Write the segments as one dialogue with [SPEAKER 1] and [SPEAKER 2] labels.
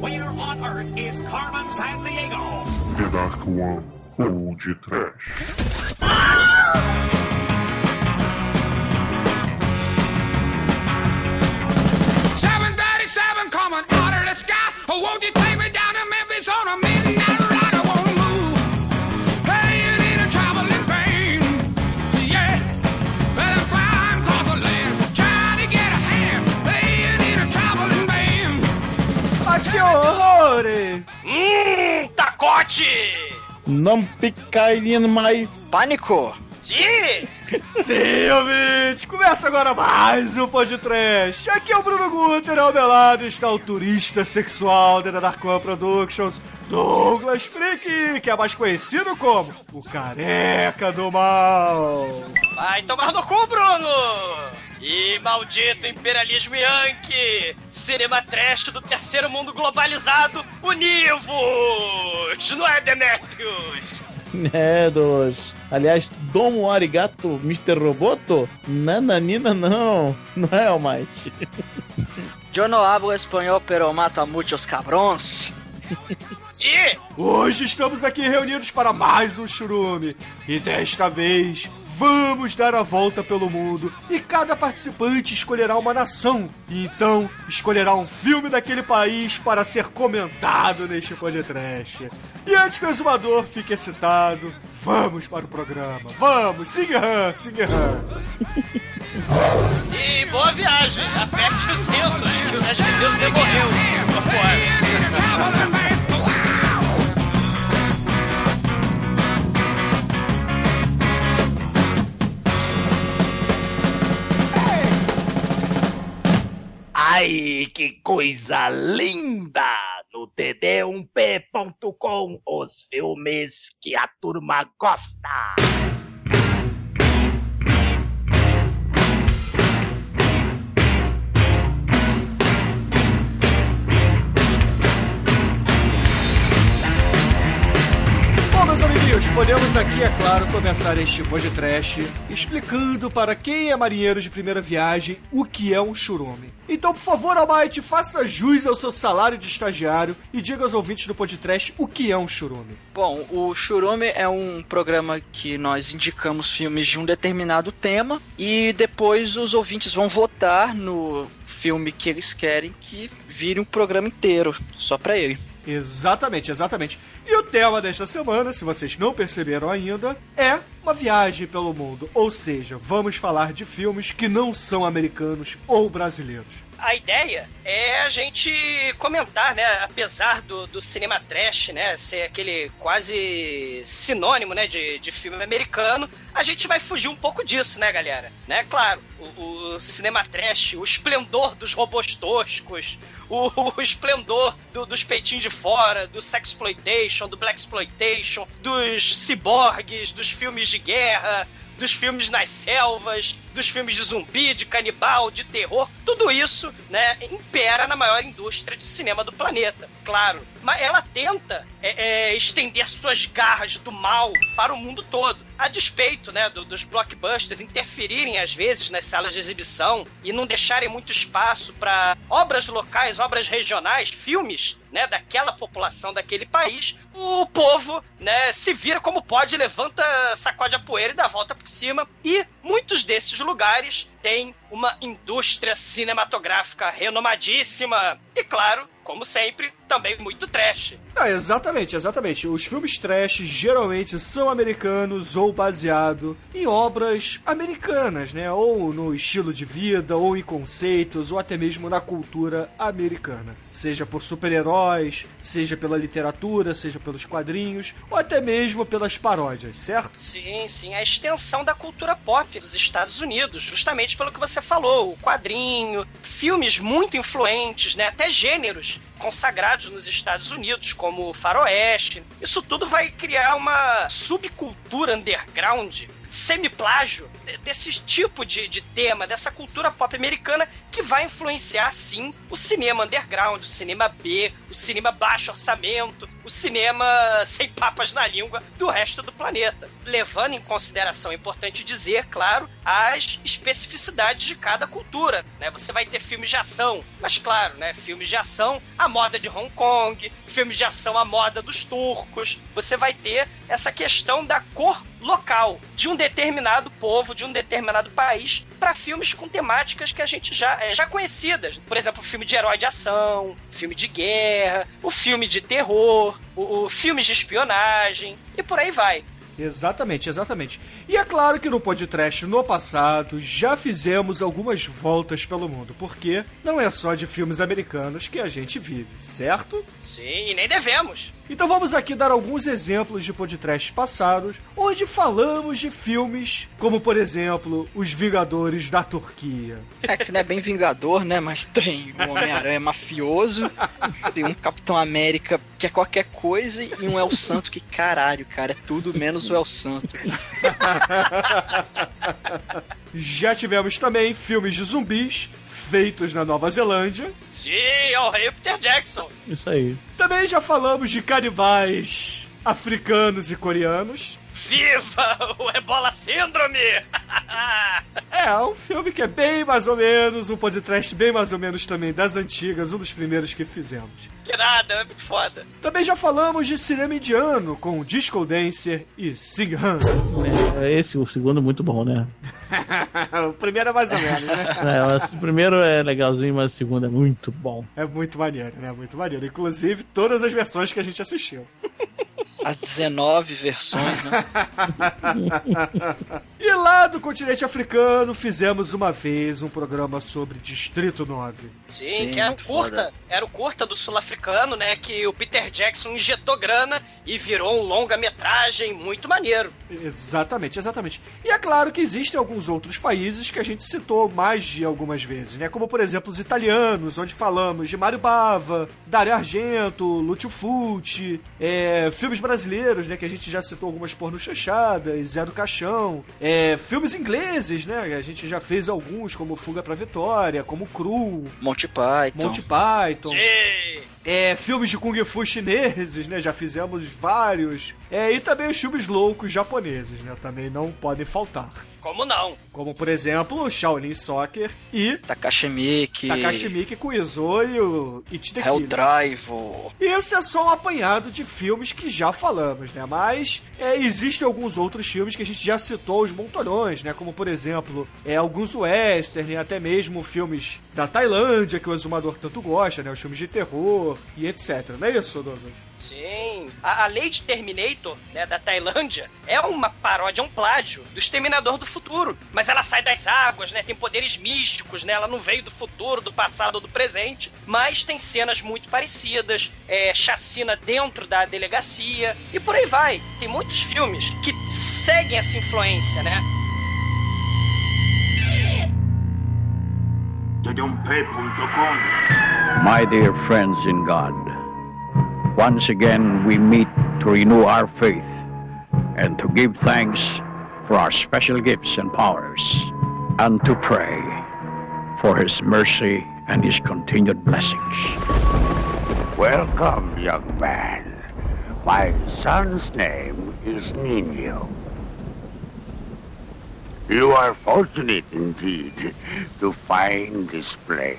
[SPEAKER 1] Where on earth is Carmen San Diego?
[SPEAKER 2] Dark One ou de Trash.
[SPEAKER 3] Ah!
[SPEAKER 4] Tacote!
[SPEAKER 5] Não in my...
[SPEAKER 4] Pânico? Sim!
[SPEAKER 3] Sim, ouvintes! Começa agora mais um podcast. Aqui é o Bruno Guter, ao meu lado está o turista sexual da Dark One Productions, Douglas Freak, que é mais conhecido como o Careca do Mal.
[SPEAKER 4] Vai tomar no cu, Bruno! E maldito imperialismo yankee! Cinema trash do terceiro mundo globalizado, univos! Não é, Demetrius?
[SPEAKER 5] É, dos... Aliás, Domo Arigato, Mr. Roboto? Nananina não, não é, Almighty?
[SPEAKER 6] Yo no hablo espanhol, pero mata muchos cabrões.
[SPEAKER 4] Sim!
[SPEAKER 3] Hoje estamos aqui reunidos para mais um churume e desta vez vamos dar a volta pelo mundo e cada participante escolherá uma nação e então escolherá um filme daquele país para ser comentado neste podcast. E antes que o exumador fique excitado, vamos para o programa. Vamos, Singham, Singham.
[SPEAKER 4] Sim, boa viagem! Aperte os cintos, que o Nerd Deus demorreu! Vambora.
[SPEAKER 7] Que coisa linda! No td1p.com, os filmes que a turma gosta.
[SPEAKER 3] Amiguinhos, podemos aqui, é claro, começar este podcast explicando para quem é marinheiro de primeira viagem o que é um churume. Então, por favor, Almighty, faça jus ao seu salário de estagiário e diga aos ouvintes do podcast o que é um churume.
[SPEAKER 6] Bom, o Churume é um programa que nós indicamos filmes de um determinado tema e depois os ouvintes vão votar no filme que eles querem que vire um programa inteiro, só pra ele.
[SPEAKER 3] Exatamente, exatamente. E o tema desta semana, se vocês não perceberam ainda, é uma viagem pelo mundo. Ou seja, vamos falar de filmes que não são americanos ou brasileiros.
[SPEAKER 4] A ideia é a gente comentar, né? Apesar do, do cinema trash, né? Ser aquele quase sinônimo, né? De, de filme americano, a gente vai fugir um pouco disso, né, galera? Né? Claro, o, o cinema trash, o esplendor dos robôs toscos, o, o esplendor do- dos peitinhos de fora, do sexploitation, do blaxploitation, dos ciborgues, dos filmes de guerra, dos filmes nas selvas, dos filmes de zumbi, de canibal, de terror, tudo isso, né, impera na maior indústria de cinema do planeta, claro. Mas ela tenta é, é, estender suas garras do mal para o mundo todo. A despeito, né, do- dos blockbusters interferirem às vezes nas salas de exibição e não deixarem muito espaço para obras locais, obras regionais, filmes, né, daquela população daquele país, o povo, né, se vira como pode, levanta, sacode a poeira e dá a volta por cima. E muitos desses lugares têm uma indústria cinematográfica renomadíssima e, claro, como sempre, também muito trash.
[SPEAKER 3] Ah, exatamente, exatamente. Os filmes trash geralmente são americanos ou baseado em obras americanas, né? Ou no estilo de vida, ou em conceitos, ou até mesmo na cultura americana. Seja por super-heróis, seja pela literatura, seja pelos quadrinhos, ou até mesmo pelas paródias, certo?
[SPEAKER 4] Sim, sim, a extensão da cultura pop dos Estados Unidos, justamente pelo que você falou, o quadrinho, filmes muito influentes, né, até gêneros consagrados nos Estados Unidos, como o faroeste. Isso tudo vai criar uma subcultura underground, semi-plágio, desse tipo de, de tema, dessa cultura pop americana que vai influenciar, sim, o cinema underground, o cinema B, o cinema baixo orçamento, o cinema sem papas na língua do resto do planeta. Levando em consideração, é importante dizer, claro, as especificidades de cada cultura. Né? Você vai ter filmes de ação, mas claro, né? filmes de ação, à moda de Hong Kong, filmes de ação à moda dos turcos. Você vai ter essa questão da cor local de um determinado povo, de um determinado país, para filmes com temáticas que a gente já, é, já conhecidas. Por exemplo, filme de herói de ação, filme de guerra, o filme de terror, o, o filmes de espionagem e por aí vai.
[SPEAKER 3] Exatamente, exatamente. E é claro que no podcast no passado já fizemos algumas voltas pelo mundo, porque não é só de filmes americanos que a gente vive, certo?
[SPEAKER 4] Sim, e nem devemos.
[SPEAKER 3] Então vamos aqui dar alguns exemplos de podcasts passados, onde falamos de filmes como, por exemplo, Os Vingadores da Turquia.
[SPEAKER 6] É que não é bem Vingador, né? Mas tem um Homem-Aranha mafioso, tem um Capitão América que é qualquer coisa e um El Santo que, caralho, cara, é tudo menos o El Santo.
[SPEAKER 3] Já tivemos também filmes de zumbis feitos na Nova Zelândia.
[SPEAKER 4] Sim, é o rei Peter Jackson.
[SPEAKER 5] Isso aí.
[SPEAKER 3] Também já falamos de canibais africanos e coreanos.
[SPEAKER 4] Viva o Ebola Síndrome!
[SPEAKER 3] É, um filme que é bem mais ou menos, um podcast bem mais ou menos também das antigas, um dos primeiros que fizemos.
[SPEAKER 4] que nada, é muito foda.
[SPEAKER 3] Também já falamos de cinema indiano com Disco Dancer e Singhan.
[SPEAKER 5] É, esse, o segundo, muito bom, né?
[SPEAKER 3] o primeiro é mais ou menos, né?
[SPEAKER 5] É, mas o primeiro é legalzinho, mas o segundo é muito bom.
[SPEAKER 3] É muito maneiro, né? Muito maneiro. Inclusive, todas as versões que a gente assistiu.
[SPEAKER 6] As 19 versões, né?
[SPEAKER 3] E lá do continente africano, fizemos uma vez um programa sobre Distrito 9.
[SPEAKER 4] Sim,
[SPEAKER 6] Sim,
[SPEAKER 4] que era o curta.
[SPEAKER 6] foda.
[SPEAKER 4] Era o curta do sul-africano, né? Que o Peter Jackson injetou grana e virou um longa-metragem muito maneiro.
[SPEAKER 3] Exatamente, exatamente. E é claro que existem alguns outros países que a gente citou mais de algumas vezes, né? Como, por exemplo, os italianos, onde falamos de Mário Bava, Dario Argento, Lúcio Fulci, é, filmes brasileiros, né? Que a gente já citou algumas porno chanchadas, Zé do Caixão, é, filmes ingleses, né? A gente já fez alguns, como Fuga pra Vitória, como Cru,
[SPEAKER 6] Monty Python.
[SPEAKER 3] Monty Python.
[SPEAKER 4] Sim.
[SPEAKER 3] É, filmes de Kung Fu chineses, né? Já fizemos vários. É, e também os filmes loucos japoneses, né? Também não podem faltar.
[SPEAKER 4] Como não?
[SPEAKER 3] Como, por exemplo, o Shaolin Soccer e
[SPEAKER 6] Takashi Miike.
[SPEAKER 3] Takashi Miike com o Izo e o It the
[SPEAKER 6] Hell
[SPEAKER 3] Killer.
[SPEAKER 6] Drive.
[SPEAKER 3] Esse é só um apanhado de filmes que já falamos, né? Mas é, existem alguns outros filmes que a gente já citou os montorões, né? Como, por exemplo, é, alguns western, e até mesmo filmes da Tailândia, que o exumador tanto gosta, né? Os filmes de terror e etc. Não é isso, Douglas?
[SPEAKER 4] Sim. A, a lei de Terminator, né, da Tailândia, é uma paródia, é um plágio do Exterminador do Futuro. Mas ela sai das águas, né? Tem poderes místicos, né? Ela não veio do futuro, do passado ou do presente. Mas tem cenas muito parecidas. É, chacina dentro da delegacia. E por aí vai. Tem muitos filmes que seguem essa influência, né?
[SPEAKER 8] My dear friends in God, once again we meet to renew our faith and to give thanks for our special gifts and powers and to pray for His mercy and His continued blessings.
[SPEAKER 7] Welcome, young man. My son's name is Nino. You are fortunate indeed to find this place,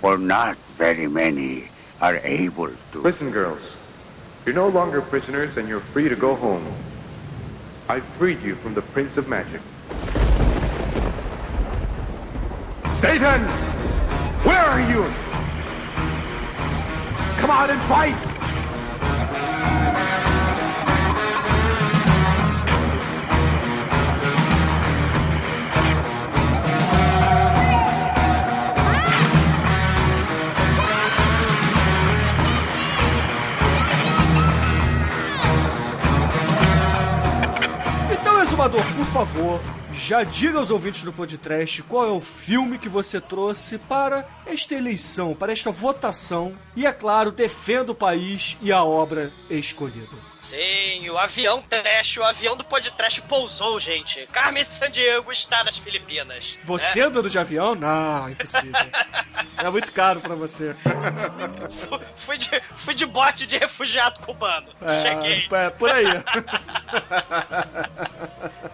[SPEAKER 7] for not very many are able to.
[SPEAKER 9] Listen, girls. You're no longer prisoners and you're free to go home. I freed you from the Prince of Magic. Satan! Where are you? Come out and fight!
[SPEAKER 3] Exumador, por favor, já diga aos ouvintes do podcast qual é o filme que você trouxe para esta eleição, para esta votação. E, é claro, defenda o país e a obra escolhida.
[SPEAKER 4] Sim, o avião trash, o avião do podcast pousou, gente. Carmen Sandiego está nas Filipinas.
[SPEAKER 3] Você é dono de avião? Não, impossível. É muito caro pra você.
[SPEAKER 4] Fu- Fui de, fui de bote de refugiado cubano. Cheguei.
[SPEAKER 3] É, por aí.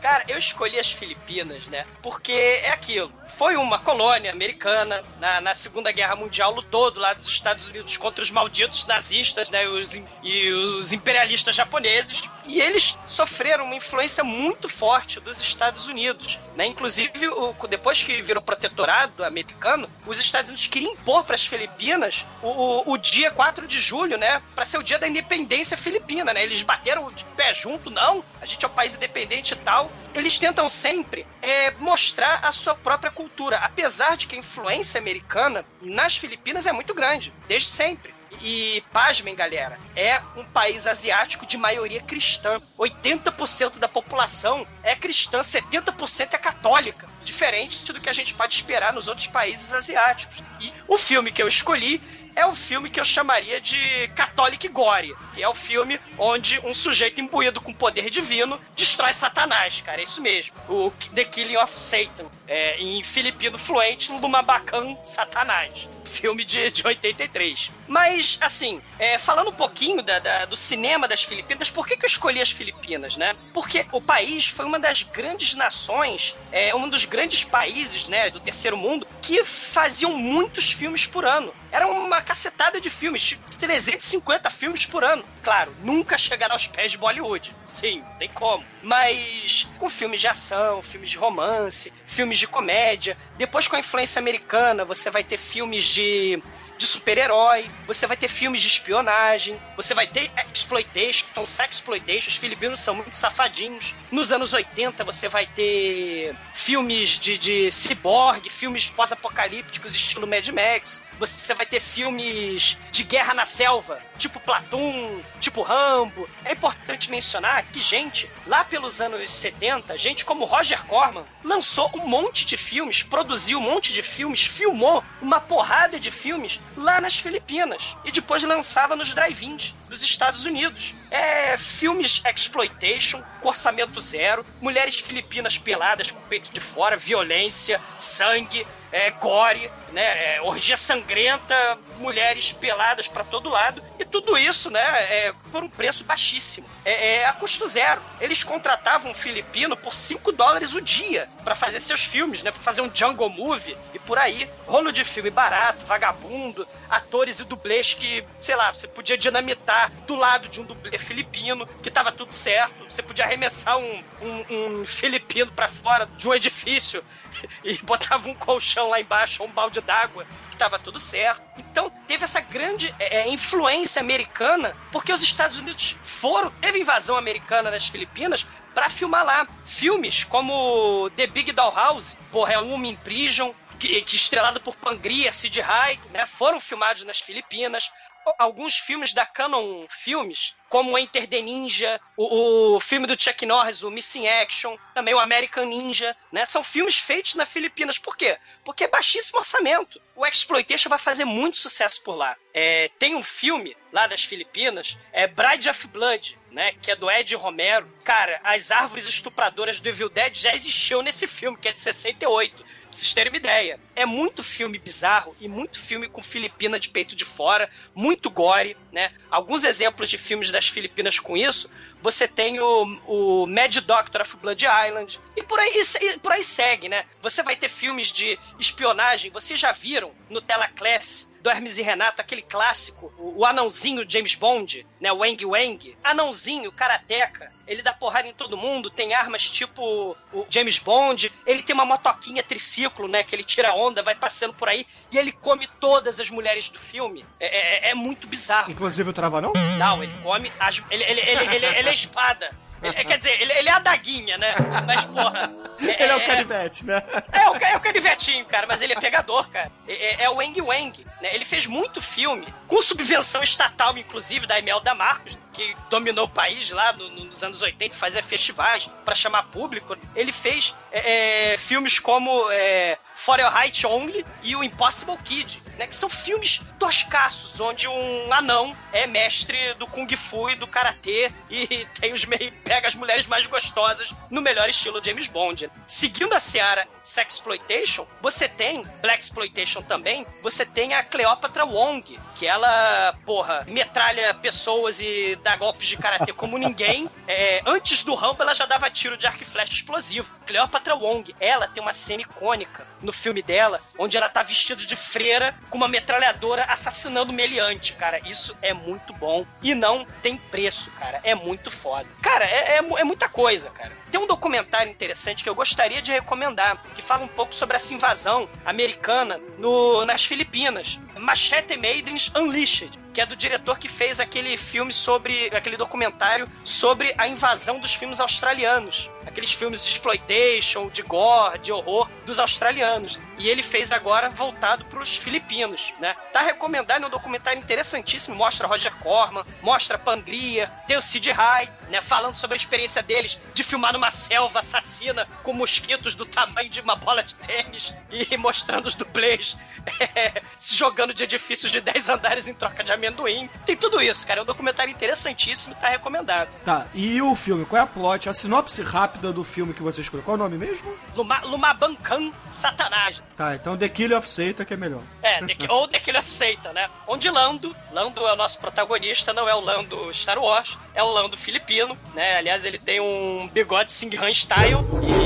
[SPEAKER 4] Cara, eu escolhi as Filipinas, né? Porque é aquilo. Foi uma colônia americana na, na Segunda Guerra Mundial, lutou do lado dos Estados Unidos contra os malditos nazistas né, os, e os imperialistas japoneses. E eles sofreram uma influência muito forte dos Estados Unidos. Né? Inclusive, o, depois que virou protetorado americano, os Estados Unidos queriam impor para as Filipinas o, o, o, dia 4 de julho, né? Para ser o dia da independência filipina, né? Eles bateram de pé junto, não, a gente é um país independente e tal. Eles tentam sempre é, mostrar a sua própria cultura, apesar de que a influência americana nas Filipinas é muito grande, desde sempre. E, pasmem, galera, é um país asiático de maioria cristã. 80% da população é cristã, 70% é católica. Diferente do que a gente pode esperar nos outros países asiáticos. E o filme que eu escolhi é o filme que eu chamaria de Catholic Gore, que é o filme onde um sujeito imbuído com poder divino destrói Satanás, cara, é isso mesmo. O The Killing of Satan, é, em filipino fluente, Lumabacan Satanás filme de, de 83. Mas, assim, é, falando um pouquinho da, da, do cinema das Filipinas, por que, que eu escolhi as Filipinas, né? Porque o país foi uma das grandes nações, é, um dos grandes países, né, do terceiro mundo, que faziam muitos filmes por ano. Era uma cacetada de filmes, 350 filmes por ano. Claro, nunca chegaram aos pés de Bollywood. Sim, tem como. Mas com filmes de ação, filmes de romance, filmes de comédia. Depois, com a influência americana, você vai ter filmes de de super-herói, você vai ter filmes de espionagem, você vai ter exploitation, então sexploitation, os filipinos são muito safadinhos. Nos anos 80 você vai ter filmes de, de ciborgue, filmes pós-apocalípticos estilo Mad Max, você vai ter filmes de guerra na selva, tipo Platoon, tipo Rambo. É importante mencionar que gente, lá pelos anos 70, gente como Roger Corman lançou um monte de filmes, produziu um monte de filmes, filmou uma porrada de filmes lá nas Filipinas e depois lançava nos drive-ins dos Estados Unidos. É filmes exploitation, orçamento zero, mulheres filipinas peladas com o peito de fora, violência, sangue, é, gore, né, é, orgia sangrenta, mulheres peladas para todo lado e tudo isso, né, é, por um preço baixíssimo, é, é a custo zero. Eles contratavam um filipino por 5 dólares o dia para fazer seus filmes, né, para fazer um jungle movie e por aí, rolo de filme barato, vagabundo, atores e dublês que, sei lá, você podia dinamitar do lado de um dublê filipino que tava tudo certo, você podia arremessar um, um, um filipino para fora de um edifício e botava um colchão lá embaixo, ou um balde d'água, que tava tudo certo. Então, teve essa grande é, é, influência americana, porque os Estados Unidos foram, teve invasão americana nas Filipinas para filmar lá. Filmes como The Big Doll House, porra, é um in Prison, que, que estrelado por Pangria, Sid High, né, foram filmados nas Filipinas alguns filmes da Canon Filmes, como Enter the Ninja, o, o, filme do Chuck Norris, o Missing Action, também o American Ninja, né? São filmes feitos nas Filipinas. Por quê? Porque é baixíssimo orçamento. O Exploitation vai fazer muito sucesso por lá. É, tem um filme lá das Filipinas, é Bride of Blood, né? Que é do Ed Romero. Cara, as árvores estupradoras do Evil Dead já existiam nesse filme, que é de 68 Pra vocês terem uma ideia. É muito filme bizarro e muito filme com Filipina de peito de fora, muito gore, né? Alguns exemplos de filmes das Filipinas com isso. Você tem o, o Mad Doctor of Blood Island. E por aí, e por aí segue, né? Você vai ter filmes de espionagem. Vocês já viram no Tela Class do Hermes e Renato, aquele clássico, o, o anãozinho James Bond, né? Wang Wang. Anãozinho, karateca. Ele dá porrada em todo mundo, tem armas tipo o James Bond. Ele tem uma motoquinha triciclo, né? Que ele tira onda, vai passando por aí. E ele come todas as mulheres do filme. É, é, é muito bizarro.
[SPEAKER 3] Inclusive o Trava, não?
[SPEAKER 4] Não, ele come. As, ele, ele, ele, ele, ele é espada. É, quer dizer, ele, ele, é a daguinha, né? Mas, porra.
[SPEAKER 3] É, ele é o canivete, né?
[SPEAKER 4] É, o, é o canivetinho, cara, mas ele é pegador, cara. É, é o Wang Wang, né? Ele fez muito filme, com subvenção estatal, inclusive, da Imelda Marcos, que dominou o país lá no, nos anos 80, fazia festivais para chamar público. Ele fez é, é filmes como é, For Your Height Only e o Impossible Kid, né? Que são filmes toscaços, onde um anão é mestre do Kung Fu e do Karatê e tem os meio, pega as mulheres mais gostosas no melhor estilo James Bond. Seguindo a seara Sexploitation, você tem, Black Exploitation também, você tem a Cleopatra Wong, que ela, porra, metralha pessoas e dá golpes de karatê como ninguém. É, antes do Rambo, ela já dava tiro de arco e flecha explosivo. Cleopatra Wong, ela tem uma cena icônica no no filme dela, onde ela tá vestida de freira com uma metralhadora assassinando meliante, cara. Isso é muito bom e não tem preço, cara. É muito foda. Cara, é, é, é muita coisa, cara. Tem um documentário interessante que eu gostaria de recomendar, que fala um pouco sobre essa invasão americana no, nas Filipinas. Machete Maidens Unleashed, que é do diretor que fez aquele filme sobre. aquele documentário sobre a invasão dos filmes australianos. Aqueles filmes de exploitation, de gore, de horror dos australianos. E ele fez agora voltado para os filipinos, né? Tá recomendado, é um documentário interessantíssimo. Mostra Roger Corman, mostra Pangria, tem o Sid Rai, né? Falando sobre a experiência deles de filmar numa selva assassina com mosquitos do tamanho de uma bola de tênis e mostrando os dublês é, se jogando de edifícios de 10 andares em troca de amendoim. Tem tudo isso, cara. É um documentário interessantíssimo tá recomendado.
[SPEAKER 3] Tá, e o filme? Qual é a plot? A sinopse rápida do filme que você escolheu. Qual é o nome mesmo?
[SPEAKER 4] Luma, Lumabankan Satanás.
[SPEAKER 3] Tá, então The Kill of Satan que é melhor.
[SPEAKER 4] É, The, ou The Kill of Satan, né? Onde Lando, Lando é o nosso protagonista, não é o Lando Star Wars, é o Lando filipino, né? Aliás, ele tem um bigode Singhan style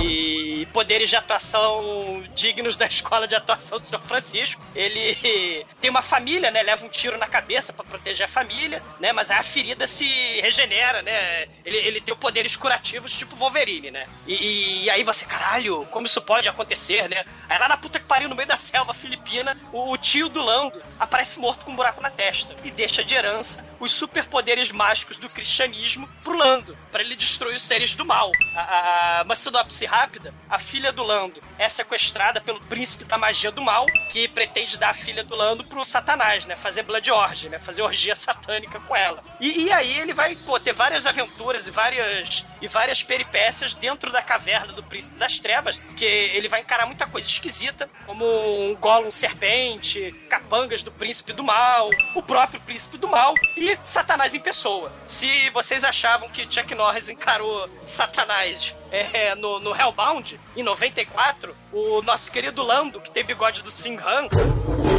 [SPEAKER 4] e poderes de atuação dignos da escola de atuação do São Francisco. Ele tem uma família, né? Leva um tiro na cabeça pra proteger a família, né? Mas a ferida se regenera, né? Ele, ele tem poderes curativos tipo Wolverine, né? E, e aí você, caralho, como isso pode acontecer, né? Aí lá na puta que pariu, no meio da selva filipina, o, o tio do Lando aparece morto com um buraco na testa e deixa de herança os superpoderes mágicos do cristianismo pro Lando, pra ele destruir os seres do mal. A, a, uma sinopse rápida: a filha do Lando é sequestrada pelo príncipe da magia do mal, que pretende dar a filha do Lando pro Satanás, né? Fazer Blood Orgy, né? Fazer orgia satânica com ela. E, e aí ele vai pô, ter várias aventuras e várias, e várias peripécias dentro da caverna do príncipe das trevas, que ele vai encarar muita coisa esquisita, como um Gollum serpente, capangas do príncipe do mal, o próprio príncipe do mal e Satanás em pessoa. Se vocês achavam que Chuck Norris encarou Satanás é, no, no Hellbound, em 94, o nosso querido Lando, que tem bigode do Singhan,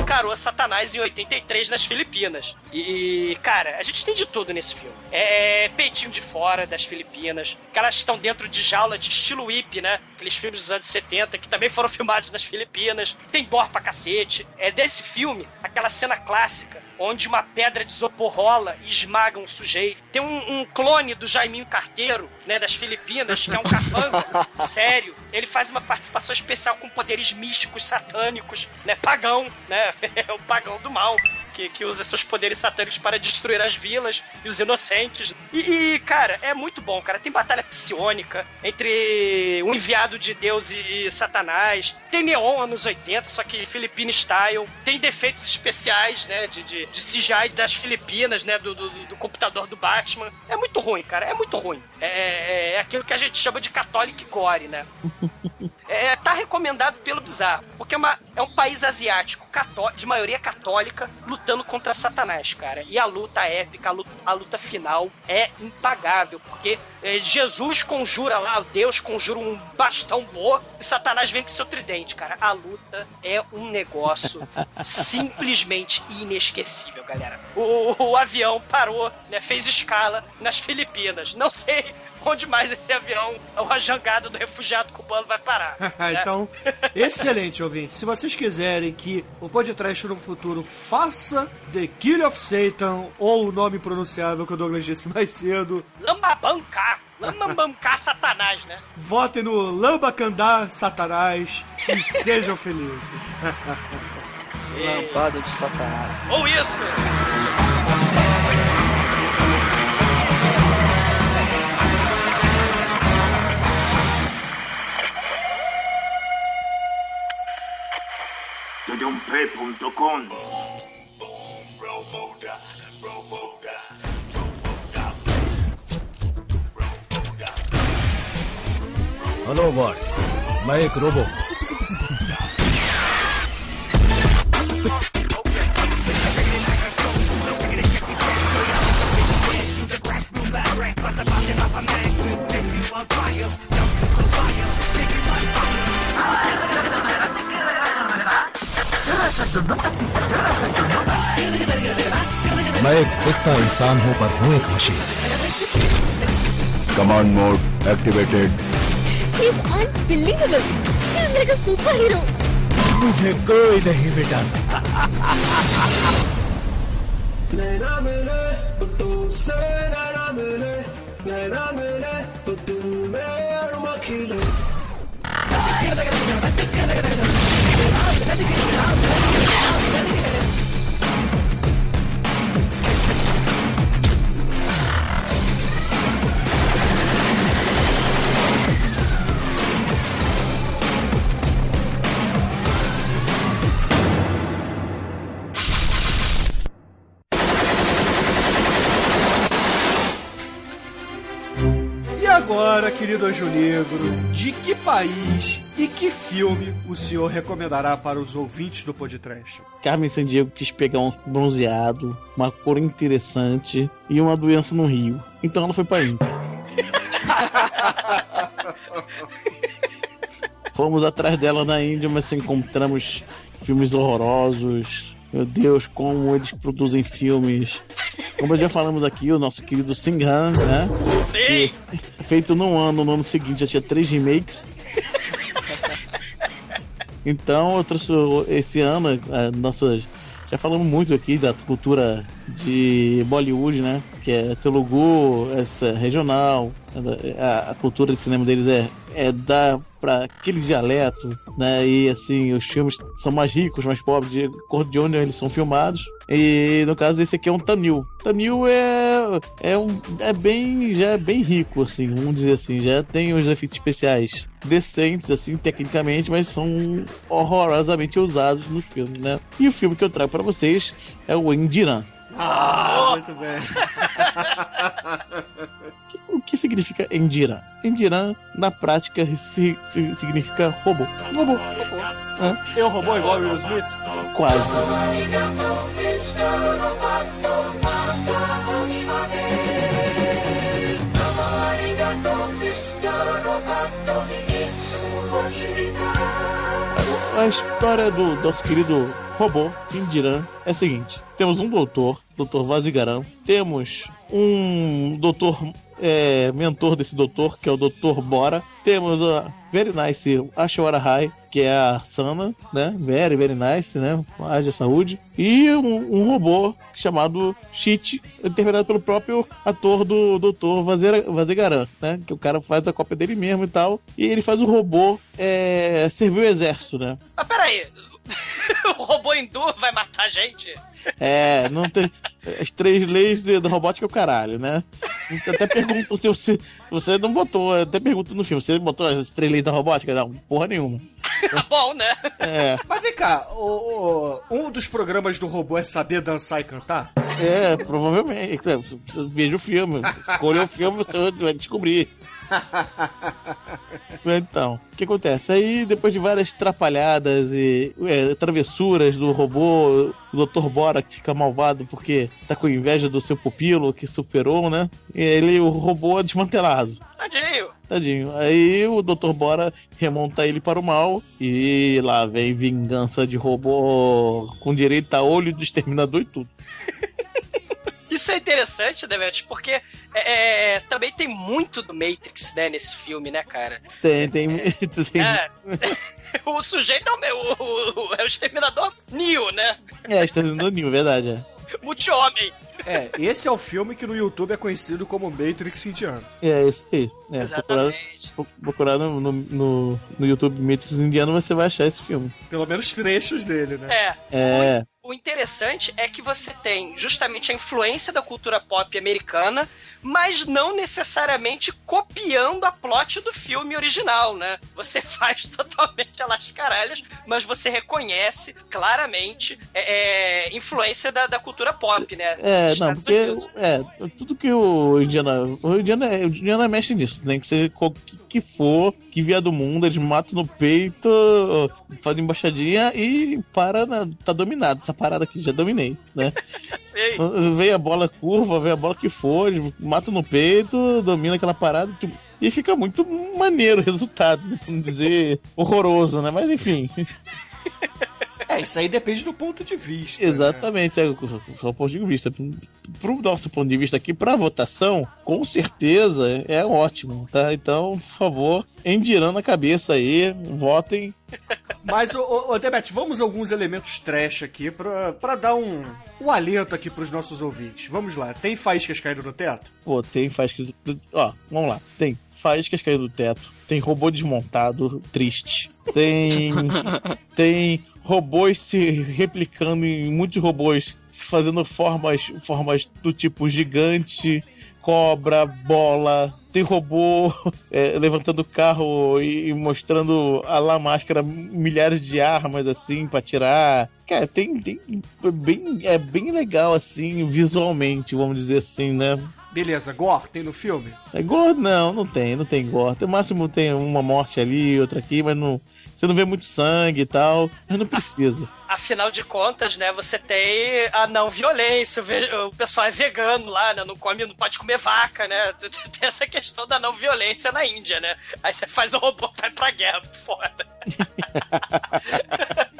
[SPEAKER 4] encarou Satanás em 83 nas Filipinas. E, cara, a gente tem de tudo nesse filme. É peitinho de fora das Filipinas, que elas estão dentro de jaula de estilo whip, né? Aqueles filmes dos anos 70 que também foram filmados nas Filipinas. Tem bor pra cacete. É desse filme, aquela cena clássica, onde uma pedra de isopor rola e esmaga um sujeito. Tem um, um clone do Jaiminho Carteiro, né, das Filipinas, que é um capanga, sério. Ele faz uma participação especial com poderes místicos, satânicos, né, pagão, né, é o pagão do mal. Que, que usa seus poderes satânicos para destruir as vilas e os inocentes. E, e, cara, é muito bom, cara. Tem batalha psionica entre o enviado de Deus e, e Satanás. Tem neon anos 80, só que Filipino style. Tem defeitos especiais, né? De, de, de CGI das Filipinas, né? Do, do, do computador do Batman. É muito ruim, cara. É muito ruim. É, é, é aquilo que a gente chama de católico gore, né? É, tá recomendado pelo Bizarro, porque é, uma, é um país asiático de maioria católica lutando contra Satanás, cara. E a luta épica, a luta, a luta final é impagável, porque é, Jesus conjura lá, Deus conjura um bastão boa e Satanás vem com seu tridente, cara. A luta é um negócio simplesmente inesquecível, galera. O, o avião parou, né, fez escala nas Filipinas. Não sei onde mais esse avião, a jangada do refugiado cubano vai parar. né?
[SPEAKER 3] então, excelente, ouvinte. Se vocês quiserem que o podcast no futuro faça The Kill of Satan, ou o nome pronunciável que o Douglas disse mais cedo,
[SPEAKER 4] Lambabancar. Lambabancar Satanás, né?
[SPEAKER 3] votem no Lambacandá Satanás e sejam felizes.
[SPEAKER 6] Lambada de satanás.
[SPEAKER 4] Ou isso!
[SPEAKER 10] Hello boy मैं एक रोबो मैं एक दिखता इंसान हूँ पर हूँ एक machine
[SPEAKER 2] Command mode activated.
[SPEAKER 11] He's unbelievable. Like a superhero.
[SPEAKER 10] मुझे कोई नहीं मिटा सकता
[SPEAKER 11] नैना मिले नैना मिले नैना मिले तो दिल में अरमा खिले
[SPEAKER 3] E agora, querido Anjo Negro, de que país e que filme o senhor recomendará para os ouvintes do podcast?
[SPEAKER 5] Carmen Sandiego quis pegar um bronzeado, uma cor interessante e uma doença no rio. Então ela foi pra Índia. Fomos atrás dela na Índia, mas encontramos filmes horrorosos. Meu Deus, como eles produzem filmes. Como já falamos aqui, o nosso querido Singhan, né?
[SPEAKER 4] Sim!
[SPEAKER 5] Que, feito num ano, no ano seguinte já tinha três remakes. Então, eu trouxe esse ano, a nossa. Já falamos muito aqui da cultura de Bollywood, né? Que é Telugu, essa regional. A, a cultura de cinema deles é, é dar para aquele dialeto, né? E assim, os filmes são mais ricos, mais pobres, de acordo de onde eles são filmados. E no caso esse aqui é um Tamil. Tamil é é um é bem já é bem rico assim, vamos dizer assim, já tem os efeitos especiais decentes assim tecnicamente, mas são horrorosamente usados nos filmes, né? E o filme que eu trago para vocês é o Indiran.
[SPEAKER 3] Ah, muito bem.
[SPEAKER 5] O que significa Endiran? Endiran, na prática, si- si- significa robô. Robô. É,
[SPEAKER 3] Eu robô igual Will Smith?
[SPEAKER 5] quase. A história do nosso querido robô, Indiran, é a seguinte: temos um doutor, Dr. Vazigaram, temos um doutor é, mentor desse doutor, que é o Dr. Bora, temos a Very Nice Ashwara Rai, que é a Sana, né? Very, very nice, né? Haja saúde. E um, um robô chamado Cheat, interpretado pelo próprio ator do Dr. Vazegaran, né? Que o cara faz a cópia dele mesmo e tal. E ele faz o robô é, servir o exército, né?
[SPEAKER 4] Mas peraí, o robô hindu vai matar a gente?
[SPEAKER 5] É, não tem. As três leis de- da robótica é o caralho, né? Até pergunto se você. Você não botou, até pergunto no filme, você botou as três leis da robótica? Não, porra nenhuma.
[SPEAKER 4] Tá bom, né?
[SPEAKER 5] É,
[SPEAKER 3] Mas vem cá, o, o- um dos programas do robô é saber dançar e cantar?
[SPEAKER 5] é, provavelmente. Você Veja o filme, escolha o filme, você vai descobrir. Então, o que acontece? Aí, depois de várias trapalhadas e é, travessuras do robô, o Dr. Bora que fica malvado porque tá com inveja do seu pupilo que superou, né? E ele, o robô é desmantelado.
[SPEAKER 4] Tadinho.
[SPEAKER 5] Tadinho. Aí o Dr. Bora remonta ele para o mal e lá vem vingança de robô com direito a olho do exterminador e tudo.
[SPEAKER 4] Isso é interessante, Demet, porque é, é, também tem muito do Matrix, né, nesse filme, né, cara?
[SPEAKER 5] Tem, tem, tem
[SPEAKER 4] É. o sujeito é o, meu- o- o- é o exterminador Neo, né?
[SPEAKER 5] É, exterminador Neo, verdade. É.
[SPEAKER 4] Multi-homem.
[SPEAKER 3] É, esse é o filme que no YouTube é conhecido como Matrix Indiano.
[SPEAKER 5] É, isso aí. É, procurar,
[SPEAKER 4] Exatamente.
[SPEAKER 5] pro- procurar no, no, no, no YouTube Matrix Indiano você vai achar esse filme.
[SPEAKER 3] Pelo menos trechos dele, né?
[SPEAKER 4] É.
[SPEAKER 5] É,
[SPEAKER 4] O interessante é que você tem justamente a influência da cultura pop americana, mas não necessariamente copiando a plot do filme original, né? Você faz totalmente a las caralhas, mas você reconhece claramente é, é, influência da, da cultura pop, né?
[SPEAKER 5] é, não, porque
[SPEAKER 4] Unidos.
[SPEAKER 5] é, tudo que o Indiana. O Indiana, o Indiana mexe nisso, nem que o que, for, que vier do mundo, eles matam no peito, fazem embaixadinha e para na, tá dominado. Essa parada aqui, já dominei, né? Veio a bola curva, veio a bola que for, eles matam no peito, domina aquela parada, e fica muito maneiro o resultado, né? pra não dizer horroroso, né? Mas enfim,
[SPEAKER 3] É, isso aí depende do ponto de vista. né?
[SPEAKER 5] exatamente, é o seu ponto de vista. Pro nosso ponto de vista aqui, pra votação, com certeza é ótimo, tá? Então, por favor, endirando a cabeça aí, votem
[SPEAKER 3] Mas, ô, Debete, vamos a alguns elementos trash aqui pra, pra dar um, um alento aqui pros nossos ouvintes. Vamos lá, tem faíscas caindo no teto?
[SPEAKER 5] Pô, tem faíscas. Ó, vamos lá. Tem faíscas caindo do teto. Tem robô desmontado, triste. Tem. tem robôs se replicando em muitos robôs, fazendo formas, formas do tipo gigante, cobra, bola. Tem robô é, levantando o carro e, e mostrando a lá máscara milhares de armas assim pra tirar. Cara, tem, tem é bem, é bem legal assim visualmente, vamos dizer assim, né?
[SPEAKER 3] Beleza, gore tem no filme?
[SPEAKER 5] É gore? Não, não tem, não tem gore. No máximo tem uma morte ali, outra aqui, mas não. Você não vê muito sangue e tal, mas não precisa.
[SPEAKER 4] Afinal de contas, né, você tem a não violência, o, pessoal é vegano lá, né, não come, não pode comer vaca, né, tem essa questão da não violência na Índia, né, aí você faz o robô vai pra guerra por fora.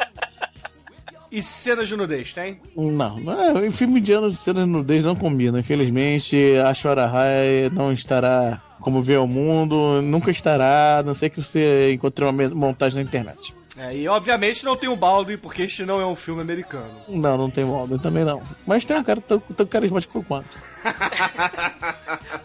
[SPEAKER 3] E cenas de nudez, tem?
[SPEAKER 5] Não, não é, em filme indiano, cenas de nudez não combinam. Infelizmente, a Shora Rai não estará como vê o mundo, nunca estará, a não ser que você encontre uma montagem na internet.
[SPEAKER 3] É, e obviamente não tem o Baldwin, porque este não é um filme americano.
[SPEAKER 5] Não, não tem Walden também não. Mas tem um cara tão, tão carismático quanto.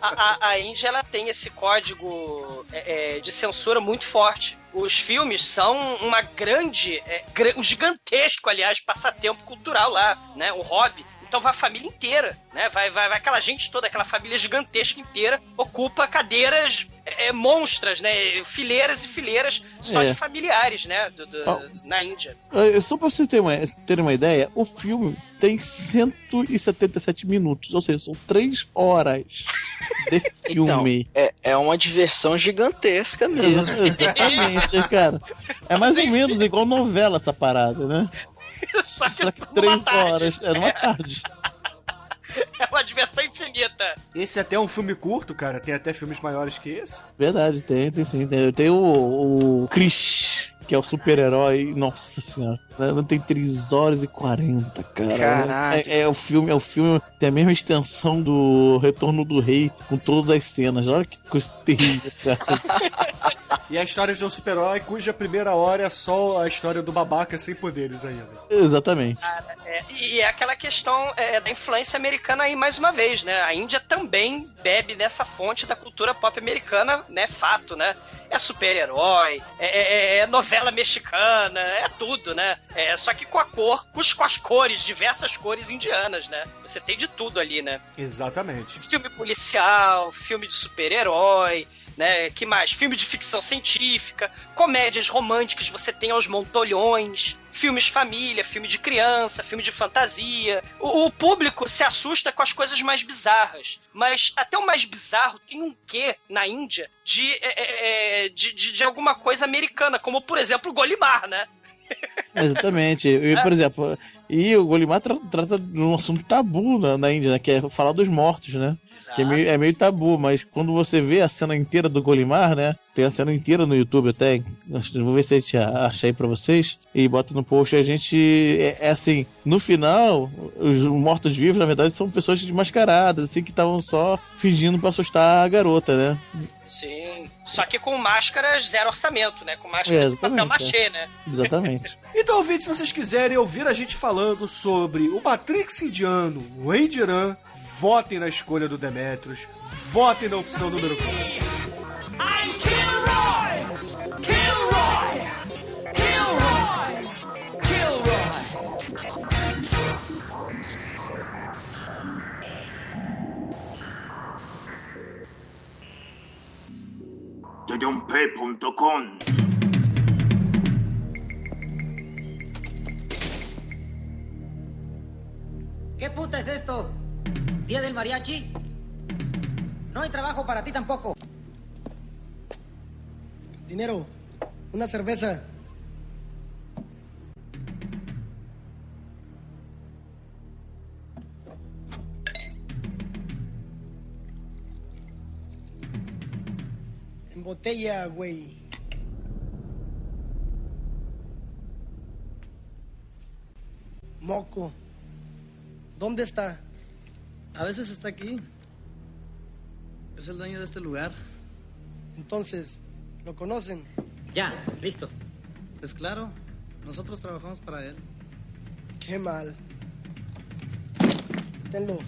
[SPEAKER 4] A, a, a Índia, ela tem esse código é, é, de censura muito forte. Os filmes são uma grande, é, um gigantesco, aliás, passatempo cultural lá, né, um hobby. Então vai a família inteira, né? Vai, vai, vai aquela gente toda, aquela família gigantesca inteira, ocupa cadeiras é, monstras, né? Fileiras e fileiras só
[SPEAKER 5] É.
[SPEAKER 4] de familiares, né? do- do-
[SPEAKER 5] Ó.
[SPEAKER 4] Na Índia.
[SPEAKER 5] É, Só pra você ter uma, ter uma ideia, o filme tem 177 minutos, ou seja, são 3 horas de
[SPEAKER 6] Então,
[SPEAKER 5] filme.
[SPEAKER 6] é, é uma diversão gigantesca mesmo.
[SPEAKER 5] Exatamente, cara. É mais ou menos igual novela essa parada, né?
[SPEAKER 4] Só que,
[SPEAKER 5] Só que
[SPEAKER 4] numa
[SPEAKER 5] três
[SPEAKER 4] tarde.
[SPEAKER 5] horas, é numa tarde.
[SPEAKER 4] É uma diversão infinita.
[SPEAKER 3] Esse é até um filme curto, cara. Tem até filmes maiores que esse.
[SPEAKER 5] Verdade, tem, tem sim. Tem, tem o, o Chris, que é o super-herói. Nossa senhora. né, Não tem 3 horas e 40, cara.
[SPEAKER 6] Caralho.
[SPEAKER 5] É, é o filme, é o filme, tem a mesma extensão do Retorno do Rei, com todas as cenas. Olha que coisa terrível, cara.
[SPEAKER 3] E a história de um super-herói cuja primeira hora é só a história do babaca sem poderes ainda.
[SPEAKER 5] Exatamente.
[SPEAKER 4] É, e é aquela questão é, da influência americana aí mais uma vez, né? A Índia também bebe nessa fonte da cultura pop americana, né? Fato, né? É super-herói, é, é- é novela mexicana, é tudo, né? É, só que com a cor, com, os- com as cores, diversas cores indianas, né? Você tem de tudo ali, né?
[SPEAKER 3] Exatamente.
[SPEAKER 4] Filme policial, filme de super-herói, né? Que mais? Filme de ficção científica, comédias românticas, você tem aos montolhões, filmes família, filme de criança, filme de fantasia. O, o público se assusta com as coisas mais bizarras. Mas até o mais bizarro tem um quê na Índia de, é, é, é, de, de, de alguma coisa americana, como por exemplo o Golimar, né?
[SPEAKER 5] Exatamente. E, por exemplo, e o Golimar tra- trata de um assunto tabu na, na Índia, né? Que é falar dos mortos, né? Que é meio, é meio tabu, mas quando você vê a cena inteira do Golimar, né? Tem a cena inteira no YouTube até. Vou ver se a gente acha aí pra vocês. E bota no post. A gente. É, é assim, no final, os mortos-vivos, na verdade, são pessoas desmascaradas, assim, que estavam só fingindo pra assustar a garota, né?
[SPEAKER 4] Sim. Só que com máscaras zero orçamento, né? Com
[SPEAKER 5] É,
[SPEAKER 4] máscara de papel
[SPEAKER 5] exatamente,
[SPEAKER 4] machê,
[SPEAKER 5] é.
[SPEAKER 4] né?
[SPEAKER 5] Exatamente.
[SPEAKER 3] Então, ouvintes, se vocês quiserem ouvir a gente falando sobre o Matrix indiano, o Endiran, votem na escolha do Demetrius, votem na opção número 4.
[SPEAKER 11] I'm Kilroy! Kilroy! Kilroy! Kilroy!
[SPEAKER 12] Yoyompe.com
[SPEAKER 13] ¿Qué puta es esto? ¿Día del mariachi? No hay trabajo para ti tampoco.
[SPEAKER 14] Dinero, una cerveza. En botella, güey. Moco. ¿Dónde está?
[SPEAKER 15] A veces está aquí. Es el dueño de este lugar.
[SPEAKER 14] Entonces, ¿lo conocen?
[SPEAKER 13] Ya, listo.
[SPEAKER 15] Pues claro, Nosotros trabajamos para él.
[SPEAKER 14] Qué mal. Tenlo.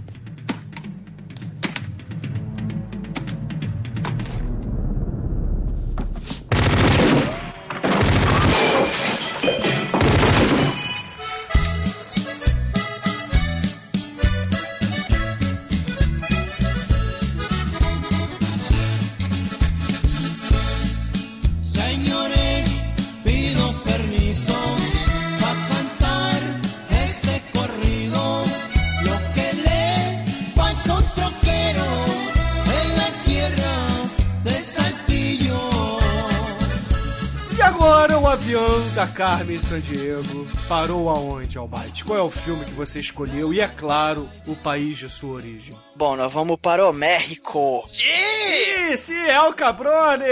[SPEAKER 3] Carmen San Diego parou aonde, Albite? Qual é o filme que você escolheu? E é claro, o país de sua origem.
[SPEAKER 6] Bom, nós vamos para o México.
[SPEAKER 3] Sim, sim, é o Cabrone!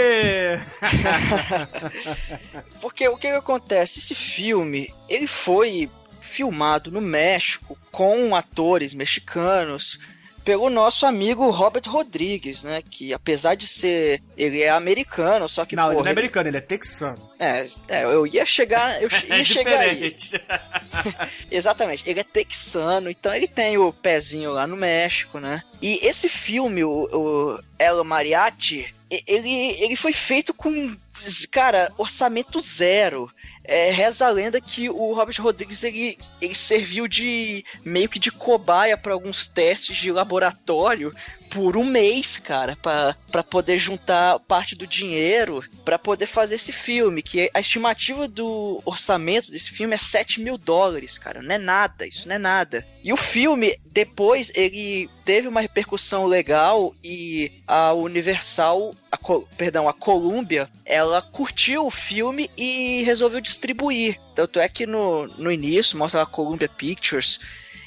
[SPEAKER 6] Porque o que, que acontece? Esse filme, ele foi filmado no México com atores mexicanos pelo nosso amigo Robert Rodrigues, né? Que apesar de ser. Ele é americano, só que.
[SPEAKER 3] Não, ele
[SPEAKER 6] porra,
[SPEAKER 3] não é americano, ele é texano.
[SPEAKER 6] É, é, eu ia chegar. Eu che- ia
[SPEAKER 3] É
[SPEAKER 6] chegar aí. Exatamente, ele é texano, então ele tem o pezinho lá no México, né? E esse filme, o, o El Mariachi, ele, ele foi feito com, cara, orçamento zero. É, reza a lenda que o Robert Rodrigues ele, ele serviu de meio que de cobaia para alguns testes de laboratório por um mês, cara, pra poder juntar parte do dinheiro pra poder fazer esse filme. Que a estimativa do orçamento desse filme é 7 mil dólares, cara. Não é nada, isso não é nada. E o filme, depois, ele teve uma repercussão legal e a Universal, perdão, a Columbia, ela curtiu o filme e resolveu distribuir. Tanto é que no, no início mostra a Columbia Pictures.